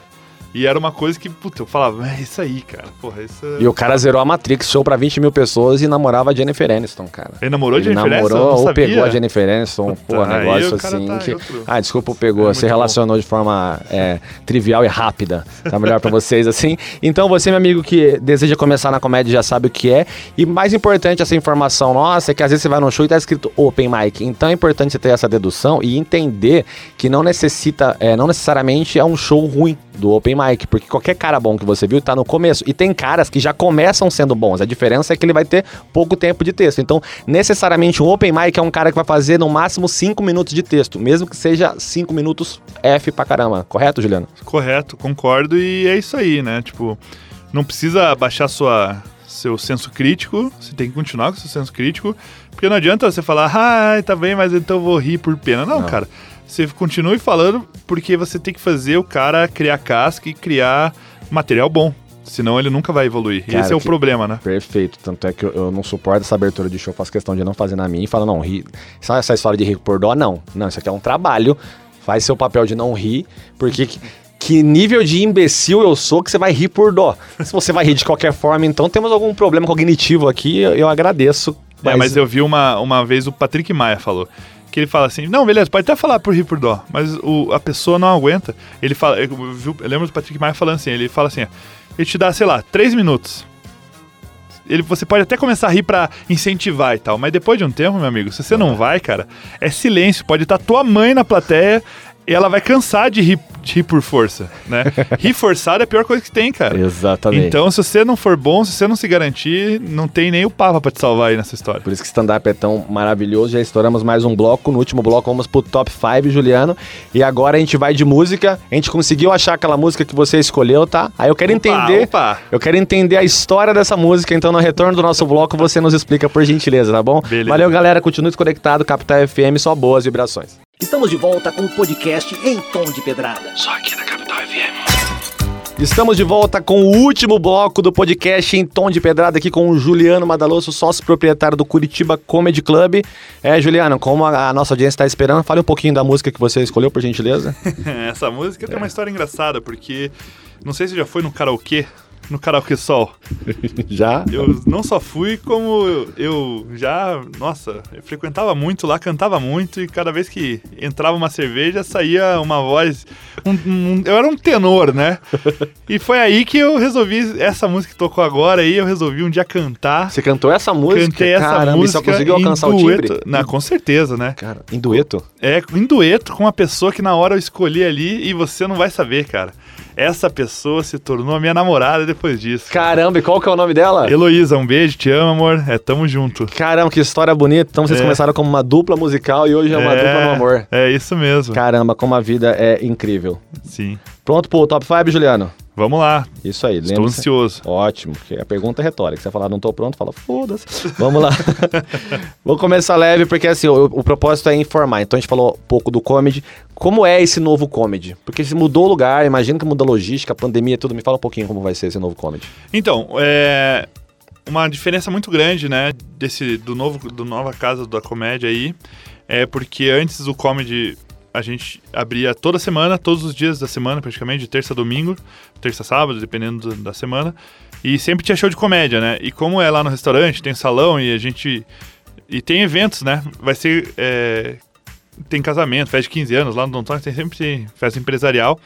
E era uma coisa que, puta, eu falava, é isso aí, cara. Porra, isso é... E o cara zerou a Matrix, show pra 20 mil pessoas e namorava a Jennifer Aniston, cara. Ele namorou Ele Jennifer Aniston? Namorou ou sabia. pegou a Jennifer Aniston, aí negócio assim tá que... outro- Ah, desculpa, pegou, É se relacionou de forma é, trivial e rápida, tá melhor pra vocês assim. Então você, meu amigo, que deseja começar na comédia já sabe o que é. E mais importante essa informação nossa é que às vezes você vai num show e tá escrito Open Mic. Então é importante você ter essa dedução e entender que não necessita, é, não necessariamente é um show ruim do Open Mic, porque qualquer cara bom que você viu tá no começo. E tem caras que já começam sendo bons. A diferença é que ele vai ter pouco tempo de texto. Então, necessariamente, um Open Mic é um cara que vai fazer no máximo 5 minutos de texto, mesmo que seja 5 minutos F pra caramba. Correto, Juliano? Correto, concordo. E é isso aí, né? Tipo, não precisa baixar sua, seu senso crítico. Você tem que continuar com seu senso crítico. Porque não adianta você falar, ah, tá bem, mas então eu vou rir por pena. Não, Não. cara. Você continue falando porque você tem que fazer o cara criar casca e criar material bom. Senão ele nunca vai evoluir. Cara, esse é o que- problema, né? Perfeito. Tanto é que eu, eu não suporto essa abertura de show, faço questão de não fazer na minha e falo, não, ri. Sabe essa história de rir por dó? Não. Não, isso aqui é um trabalho. Faz seu papel de não rir, porque. que- Que nível de imbecil eu sou que você vai rir por dó. Se você vai rir de qualquer forma, então temos algum problema cognitivo aqui, eu, eu agradeço. É, mas eu vi uma, uma vez o Patrick Maia falou. Que ele fala assim, não, beleza, pode até falar por rir por dó, mas o, a pessoa não aguenta. Ele fala, eu, eu lembro do Patrick Maia falando assim, ele fala assim, ó, ele te dá, sei lá, três minutos. Ele, você pode até começar a rir pra incentivar e tal, mas depois de um tempo, meu amigo, se você não vai, cara, é silêncio. Pode estar tua mãe na plateia e ela vai cansar de rir, de rir por força, né? rir forçado é a pior coisa que tem, cara. Exatamente. Então, se você não for bom, se você não se garantir, não tem nem o Papa pra te salvar aí nessa história. Por isso que stand-up é tão maravilhoso. Já estouramos mais um bloco. No último bloco, vamos pro top 5, Juliano. E agora a gente vai de música. A gente conseguiu achar aquela música que você escolheu, tá? Aí eu quero Opa, entender. opa. Eu quero entender a história dessa música. Então, no retorno do nosso bloco, você nos explica, por gentileza, tá bom? Beleza. Valeu, galera. Continue conectado. Capital FM, só boas vibrações. Estamos de volta com o podcast em tom de pedrada. Só aqui na Capital FM. Estamos de volta com o último bloco do podcast em tom de pedrada aqui com o Juliano Madaloso, sócio proprietário do Curitiba Comedy Club. É, Juliano, como a, a nossa audiência está esperando, fale um pouquinho da música que você escolheu, por gentileza. Essa música tem uma história engraçada, porque não sei se já foi no karaokê no Karaokê Sol? Já? Eu não só fui, como eu, eu já, nossa, eu frequentava muito lá, cantava muito e cada vez que entrava uma cerveja saía uma voz. um- um- eu era um tenor, né? E foi aí que eu resolvi, essa música que tocou agora aí, eu resolvi um dia cantar. Você cantou essa música? Cantei essa Caramba, e música só conseguiu alcançar o dueto. timbre? Não, com certeza, né? Cara, em dueto? É, em dueto com uma pessoa que na hora eu escolhi ali e você não vai saber, cara. Essa pessoa se tornou a minha namorada depois disso. Caramba, e qual que é o nome dela? Heloísa, um beijo, te amo, amor. É, tamo junto. Caramba, que história bonita. Então vocês É. começaram como uma dupla musical e hoje é uma dupla no amor. É isso mesmo. Caramba, como a vida é incrível. Sim. Pronto pro top 5, Juliano? Vamos lá. Isso aí, Estou ansioso. Ótimo, porque a pergunta é retórica. Você falar não tô pronto, fala foda-se. Vamos lá. Vou começar leve, porque assim, o, o propósito é informar. Então a gente falou um pouco do comedy. Como é esse novo comedy? Porque se mudou o lugar, imagino que muda a logística, a pandemia, tudo. Me fala um pouquinho como vai ser esse novo comedy. Então, é uma diferença muito grande, né, desse do novo do nova casa da comédia aí, é porque antes o comedy a gente abria toda semana, todos os dias da semana, praticamente, de terça a domingo, terça a sábado, dependendo do- da semana, e sempre tinha show de comédia, né? E como é lá no restaurante, tem salão e a gente e tem eventos, né? Vai ser é, tem casamento, festa de 15 anos lá no Don Tony, tem sempre festa empresarial.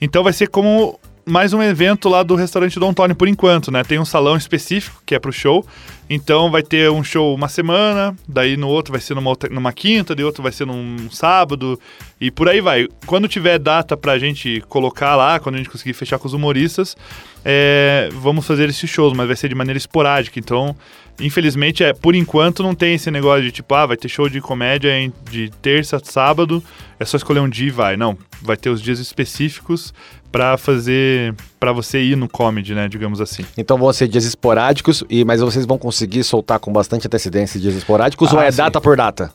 Então vai ser como mais um evento lá do restaurante Don Tony por enquanto, né? Tem um salão específico que é pro show. Então vai ter um show uma semana, daí no outro vai ser numa, outra- numa quinta, de outro vai ser num sábado e por aí vai. Quando tiver data pra gente colocar lá, quando a gente conseguir fechar com os humoristas, é, vamos fazer esses shows, mas vai ser de maneira esporádica. Então, infelizmente, é por enquanto não tem esse negócio de tipo, ah, vai ter show de comédia de terça, sábado, é só escolher um dia e vai. Não, vai ter os dias específicos pra fazer, Pra você ir no comedy, né, digamos assim. Então vão ser dias esporádicos, e, mas vocês vão conseguir soltar com bastante antecedência dias esporádicos Ah, ou é sim. data por data?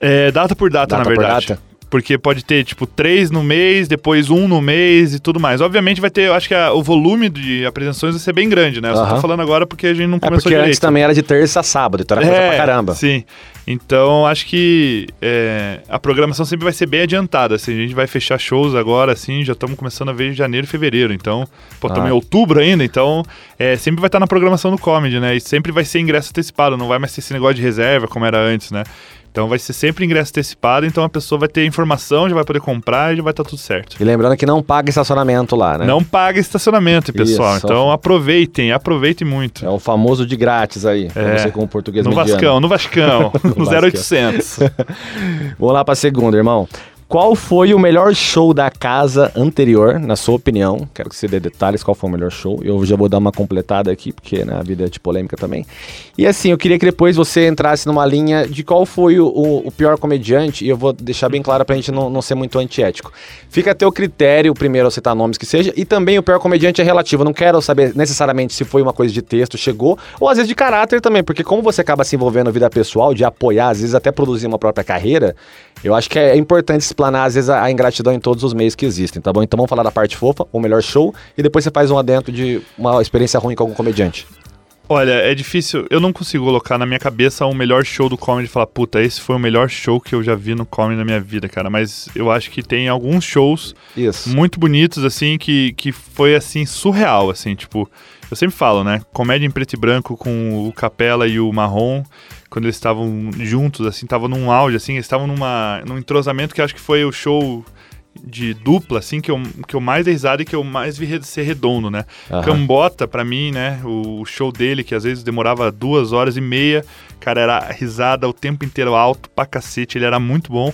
É data por data, Data na por verdade. data? Porque pode ter, tipo, três no mês, depois um no mês e tudo mais. Obviamente vai ter, eu acho que a- o volume de apresentações vai ser bem grande, né? Eu só Aham. tô falando agora porque a gente não É começou porque direito. antes também era de terça a sábado, então era coisa pra caramba. Sim. Então, acho que é, a programação sempre vai ser bem adiantada. Assim, a gente vai fechar shows agora, assim, já estamos começando a ver em janeiro e fevereiro. Então, pô, estamos Ah. em outubro ainda, então é, sempre vai estar na programação do comedy, né? E sempre vai ser ingresso antecipado, não vai mais ter esse negócio de reserva como era antes, né? Então vai ser sempre ingresso antecipado, então a pessoa vai ter informação, já vai poder comprar e já vai estar tudo certo. E lembrando que não paga estacionamento lá, né? Não paga estacionamento, pessoal. Isso. Então aproveitem, aproveitem muito. É o famoso de grátis aí, pra É. você com o português No mediano. Vascão, no Vascão, no Vascão. 0800. Vamos lá pra segunda, irmão. Qual foi o melhor show da casa anterior, na sua opinião? Quero que você dê detalhes qual foi o melhor show. Eu já vou dar uma completada aqui, porque né, a vida é de polêmica também. E assim, eu queria que depois você entrasse numa linha de qual foi o, o- pior comediante, e eu vou deixar bem claro pra gente não, não ser muito antiético. Fica a teu critério, primeiro, citar nomes que seja, e também o pior comediante é relativo. Eu não quero saber necessariamente se foi uma coisa de texto, chegou, ou às vezes de caráter também, porque como você acaba se envolvendo na vida pessoal, de apoiar, às vezes até produzir uma própria carreira, eu acho que é importante explanar, às vezes, a, ingratidão em todos os meios que existem, tá bom? Então vamos falar da parte fofa, o melhor show, e depois você faz um adentro de uma experiência ruim com algum comediante. Olha, é difícil. Eu não consigo colocar na minha cabeça o melhor show do comedy e falar, puta, esse foi o melhor show que eu já vi no comedy na minha vida, cara. Mas eu acho que tem alguns shows Isso. muito bonitos, assim, que, que foi, assim, surreal, assim, tipo... Eu sempre falo, né? Comédia em preto e branco com o Capela e o Marrom, quando eles estavam juntos, assim, estavam num auge, assim, eles estavam numa, num entrosamento que acho que foi o show de dupla, assim, que eu, que eu mais dei risada e que eu mais vi ser redondo, né? Aham. Cambota, pra mim, né? O show dele, que às vezes demorava duas horas e meia, cara, era risada o tempo inteiro alto pra cacete, ele era muito bom.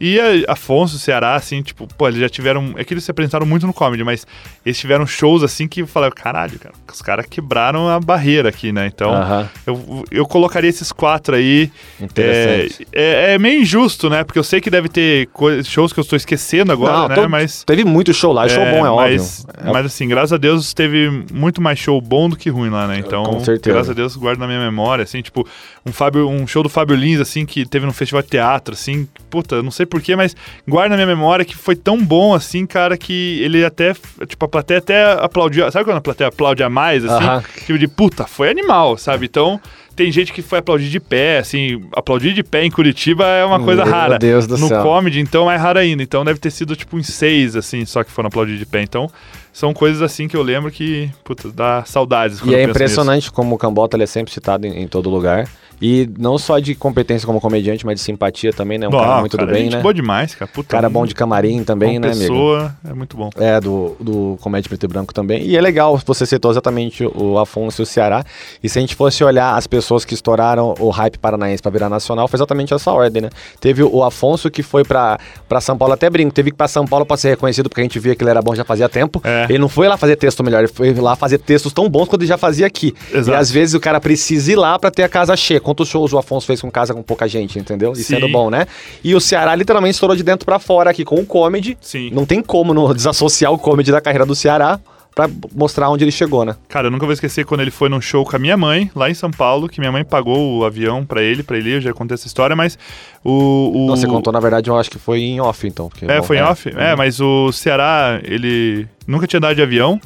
E a Afonso, Ceará, assim, tipo, pô, eles já tiveram. É que eles se apresentaram muito no comedy, mas eles tiveram shows assim que eu falei, caralho, cara, os caras quebraram a barreira aqui, né? Então, Aham. eu, eu colocaria esses quatro aí. Interessante. É, é, é meio injusto, né? Porque eu sei que deve ter shows que eu estou esquecendo agora, Não, né? tô- Mas. Teve muito show lá, show bom, é mas, óbvio. É- Mas assim, graças a Deus teve muito mais show bom do que ruim lá, né? Então, Com certeza. graças a Deus guardo na minha memória, assim, tipo, um, Fábio, um show do Fábio Lins, assim, que teve no festival de teatro, assim, puta, eu não sei porquê, mas guardo na minha memória que foi tão bom, assim, cara, que ele até, tipo, a plateia até aplaudiu, sabe quando a plateia aplaude a mais, assim? Aham. Tipo de, puta, foi animal, sabe? Então, tem gente que foi aplaudir de pé, assim, aplaudir de pé em Curitiba é uma coisa Meu rara. Deus do no céu. comedy, então, é raro ainda. Então deve ter sido tipo uns seis, assim, só que foram aplaudir de pé. Então, são coisas assim que eu lembro que, puta, dá saudades. E é penso nisso. impressionante como o Cambota ele é sempre citado em, em todo lugar. E não só de competência como comediante, mas de simpatia também, né? Um cara muito cara, do bem, gente né? boa demais, cara. Puta, Cara bom de camarim também, né, amigo? pessoa, é muito bom. É, do, do Comédia Preto e Branco também. E é legal, você citou exatamente o Afonso e o Ceará. E se a gente fosse olhar as pessoas que estouraram o hype paranaense pra virar nacional, foi exatamente essa ordem, né? Teve o Afonso que foi pra, pra São Paulo, até brinco, teve que ir pra São Paulo pra ser reconhecido, porque a gente via que ele era bom já fazia tempo. É. Ele não foi lá fazer texto melhor, ele foi lá fazer textos tão bons quanto ele já fazia aqui. Exato. E às vezes o cara precisa ir lá pra ter a casa cheia. Quantos shows o Afonso fez com casa com pouca gente, entendeu? E Sim. sendo bom, né? E o Ceará literalmente estourou de dentro pra fora aqui com o comedy. Sim. Não tem como não desassociar o comedy da carreira do Ceará pra mostrar onde ele chegou, né? Cara, eu nunca vou esquecer quando ele foi num show com a minha mãe, lá em São Paulo, que minha mãe pagou o avião pra ele, pra ele eu já contei essa história, mas o... o... Não, você contou, na verdade, eu acho que foi em off, então. porque, É, bom, foi em off? É, Uhum. mas o Ceará, ele nunca tinha andado de avião.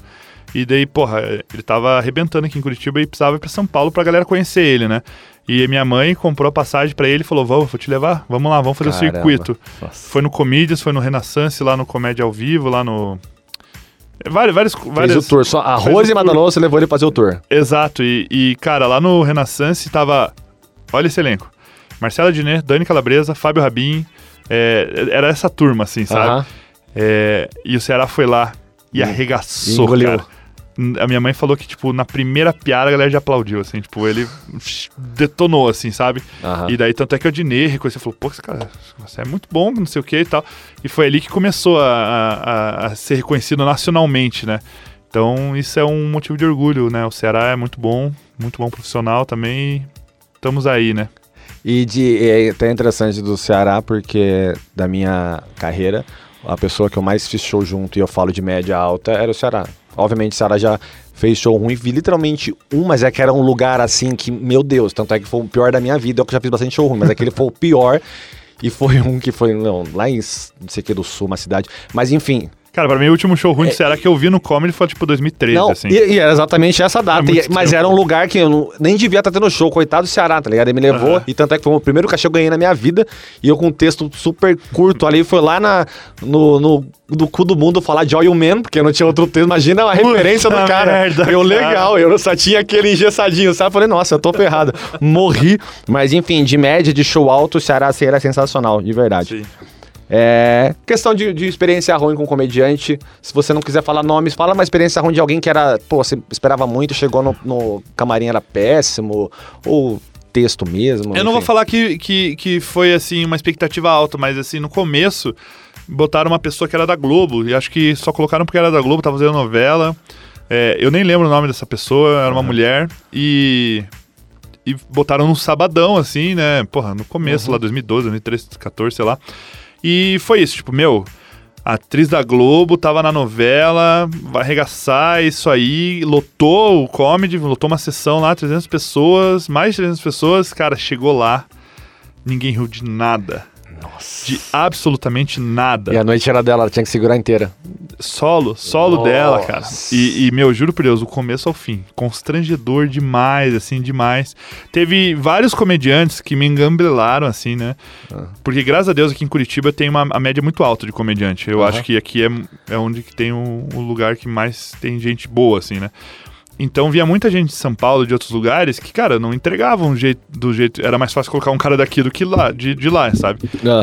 E daí, porra, ele tava arrebentando aqui em Curitiba e precisava ir pra São Paulo pra galera conhecer ele, né? E minha mãe comprou a passagem pra ele e falou: Vamos, vou te levar, vamos lá, vamos fazer o circuito. Nossa. Foi no Comedians, foi no Renaissance, lá no Comédia ao Vivo, lá no. Vários, vários, Fez o tour. Só a Rose você levou ele pra fazer o tour. Exato, e, e, cara, lá no Renaissance tava. Olha esse elenco: Marcela Diné, Dani Calabresa, Fábio Rabin. é, era essa turma, assim, sabe? Aham. É, e o Ceará foi lá e arregaçou, engoliu. cara. A minha mãe falou que, tipo, na primeira piada a galera já aplaudiu, assim, tipo, ele detonou, assim, sabe? Aham. E daí, tanto é que o Dinê reconheceu, falou, pô, esse cara, você é muito bom, não sei o que e tal. E foi ali que começou a, a- a ser reconhecido nacionalmente, né? Então, isso é um motivo de orgulho, né? O Ceará é muito bom, muito bom profissional também. e Estamos aí, né? E de, é até interessante do Ceará, porque da minha carreira, a pessoa que eu mais fiz show junto, e eu falo de média alta, era o Ceará. Obviamente, o Ceará já fez show ruim, vi literalmente um, mas é que era um lugar assim que, meu Deus, tanto é que foi o pior da minha vida, eu que já fiz bastante show ruim, mas aquele foi o pior. E foi um que foi, não, lá em, não sei que do sul, uma cidade. Mas enfim, Cara, pra mim, o último show ruim do Ceará que eu vi no comedy foi, tipo, 2013, É. Não, assim. e, e era exatamente essa data. É E- mas era um lugar que eu não- nem devia estar tendo show, coitado do Ceará, tá ligado? Ele me levou, e tanto é que foi o primeiro cachê que eu ganhei na minha vida. E eu com um texto super curto ali, foi lá na, no, no, no cu do mundo falar de Oil Man, porque eu não tinha outro texto. Imagina a referência do Puta cara. merda, eu cara. legal, eu só tinha aquele engessadinho, sabe? Falei, nossa, eu tô ferrado. Morri. Mas enfim, de média, de show alto, o Ceará era sensacional, de verdade. Sim. É. Questão de, de experiência ruim com comediante. Se você não quiser falar nomes, fala uma experiência ruim de alguém que era. Pô, você esperava muito, chegou no, no camarim, era péssimo. Ou texto mesmo. Eu não vou enfim. falar que, que, que foi, assim, uma expectativa alta, mas, assim, no começo, botaram uma pessoa que era da Globo, e acho que só colocaram porque era da Globo, tava fazendo novela. É, eu nem lembro o nome dessa pessoa, era uma mulher, e... E botaram num sabadão, assim, né? Porra, no começo, lá, 2012, 2013, 2014, sei lá. E foi isso, tipo, meu... A atriz da Globo tava na novela, vai arregaçar isso aí, lotou o comedy, lotou uma sessão lá, 300 pessoas, mais de 300 pessoas, cara, chegou lá, ninguém riu de nada. Nossa. De absolutamente nada. E a noite era dela, ela tinha que segurar inteira. Solo, solo Nossa. dela, cara. E, e, meu, juro por Deus, o começo ao fim. Constrangedor demais, assim, demais. Teve vários comediantes que me engambelaram, assim, né? Ah. Porque, graças a Deus, aqui em Curitiba tem uma a média muito alta de comediante. Eu Aham. acho que aqui é, é onde que tem o, o lugar que mais tem gente boa, assim, né? Então via muita gente de São Paulo, de outros lugares, que, cara, não entregavam um jeito, do jeito. Era mais fácil colocar um cara daqui do que lá, de, de lá, sabe?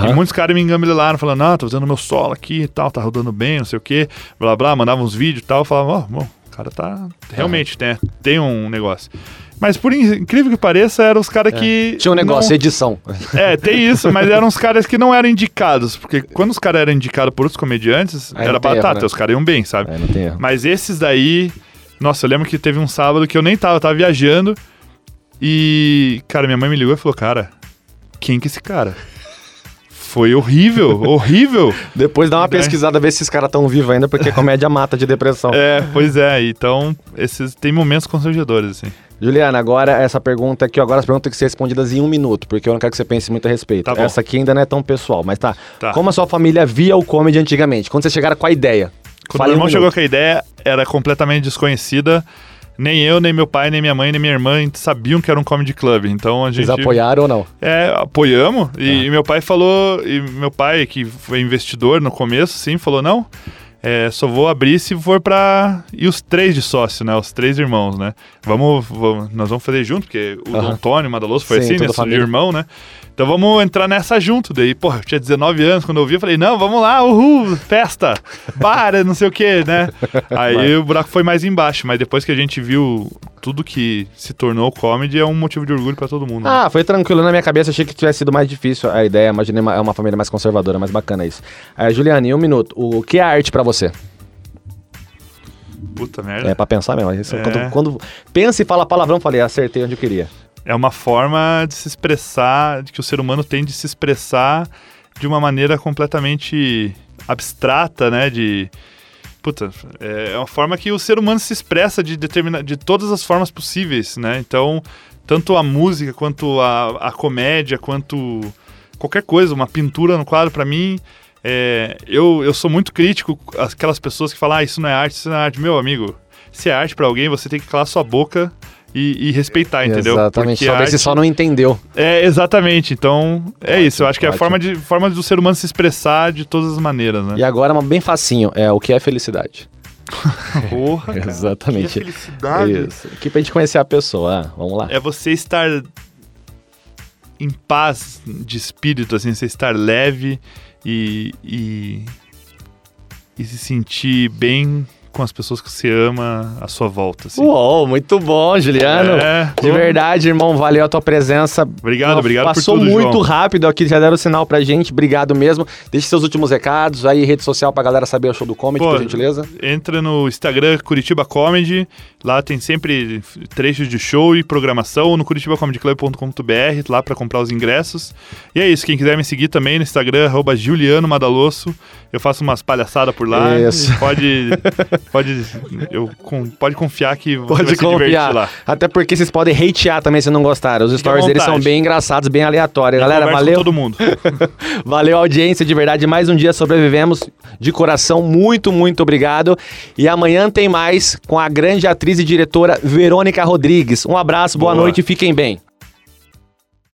E muitos caras me engambelaram, falando, ah, tô fazendo meu solo aqui e tal, tá rodando bem, não sei o quê, blá blá, mandavam uns vídeos e tal, eu falava, ó, bom, o cara tá. Realmente, tem, tem um negócio. Mas por in- incrível que pareça, eram os caras que. Tinha um negócio, não- edição. É, tem isso, mas eram os caras que não eram indicados. Porque quando os caras eram indicados por outros comediantes, Aí era tem erro, batata, né? os caras iam bem, sabe? É, não tem erro. Mas esses daí. Nossa, eu lembro que teve um sábado que eu nem tava, eu tava viajando. E, cara, minha mãe me ligou e falou: Cara, quem que é esse cara? Foi horrível, horrível. Depois dá uma Né? pesquisada, ver se esses caras estão vivos ainda, porque comédia mata de depressão. É, pois é, então, esses tem momentos constrangedores, assim. Juliana, agora essa pergunta aqui, agora as perguntas têm que ser respondidas em um minuto, porque eu não quero que você pense muito a respeito. Tá essa aqui ainda não é tão pessoal, mas tá. Tá. Como a sua família via o comedy antigamente? Quando vocês chegaram com a ideia? Quando meu em um irmão chegou com a ideia, era completamente desconhecida. nem eu, nem meu pai, nem minha mãe, nem minha irmã sabiam que era um comedy club. Então a gente. Vocês apoiaram ou não? É, apoiamos. E, e meu pai falou, e meu pai, que foi investidor no começo, sim, falou: não. É, só vou abrir se for pra. E os três de sócio, né? Os três irmãos, né? Vamos. vamos- nós vamos fazer junto, porque o Aham. Antônio Madaloso foi Sim, assim, né? Irmão, né? Então vamos entrar nessa junto. Daí, porra, eu tinha 19 anos quando eu vi, eu falei, não, vamos lá, uhul, festa, bar, não sei o que, né? Aí o buraco foi mais embaixo, mas depois que a gente viu tudo que se tornou comedy, é um motivo de orgulho pra todo mundo. né? Ah, foi tranquilo. Na minha cabeça achei que tivesse sido mais difícil a ideia. Imaginei uma, é uma família mais conservadora, mais bacana isso. É, Juliana, em um minuto, o que é arte pra você? Puta merda. É pra pensar mesmo. Isso, É. Quando, quando pensa e fala palavrão, falei, acertei onde eu queria. É uma forma de se expressar, de que o ser humano tem de se expressar de uma maneira completamente abstrata, né? De. Puta, é uma forma que o ser humano se expressa de, determina, de todas as formas possíveis, né? Então, tanto a música, quanto a, a comédia, quanto qualquer coisa, uma pintura no quadro, pra mim, é, eu, eu sou muito crítico aquelas pessoas que falam, ah, isso não é arte, isso não é arte. Meu amigo, se é arte pra alguém, você tem que calar sua boca e, e respeitar, entendeu? Exatamente. Porque Só a ver se arte- só não entendeu. é, exatamente. Então, é Ótimo, isso. Eu acho que é a forma, de, forma do ser humano se expressar de todas as maneiras, né? E agora, uma bem facinho. É o que é felicidade. Porra, cara. Exatamente. Que felicidade. Isso. Aqui pra gente conhecer a pessoa. Ah, vamos lá. É você estar em paz de espírito, assim, você estar leve e, e, e se sentir bem com as pessoas que você ama à sua volta, assim. Uou, muito bom, Juliano. É, De pô. verdade, irmão, valeu a tua presença. Obrigado, obrigado por Passou tudo, muito João. rápido aqui, já deram sinal pra gente. Obrigado mesmo. Deixe seus últimos recados aí, rede social pra galera saber o show do comedy, Pô, por gentileza. Entra no Instagram Curitiba Comedy, lá tem sempre trechos de show e programação no curitibacomedyclub.com.br, lá pra comprar os ingressos. E é isso, quem quiser me seguir também no Instagram, arroba Juliano Madalosso, eu faço umas palhaçadas por lá. Isso. Pode, pode, eu, com- pode confiar que você vai Pode divertir confiar. lá. Até porque vocês podem hatear também se não gostarem. Os stories deles são bem engraçados, bem aleatórios. Eu Galera, valeu. todo mundo. Valeu, audiência, de verdade. Mais um dia sobrevivemos. De coração, muito, muito obrigado. E amanhã tem mais com a grande atriz e diretora Verônica Rodrigues. Um abraço, boa Boa. noite e fiquem bem.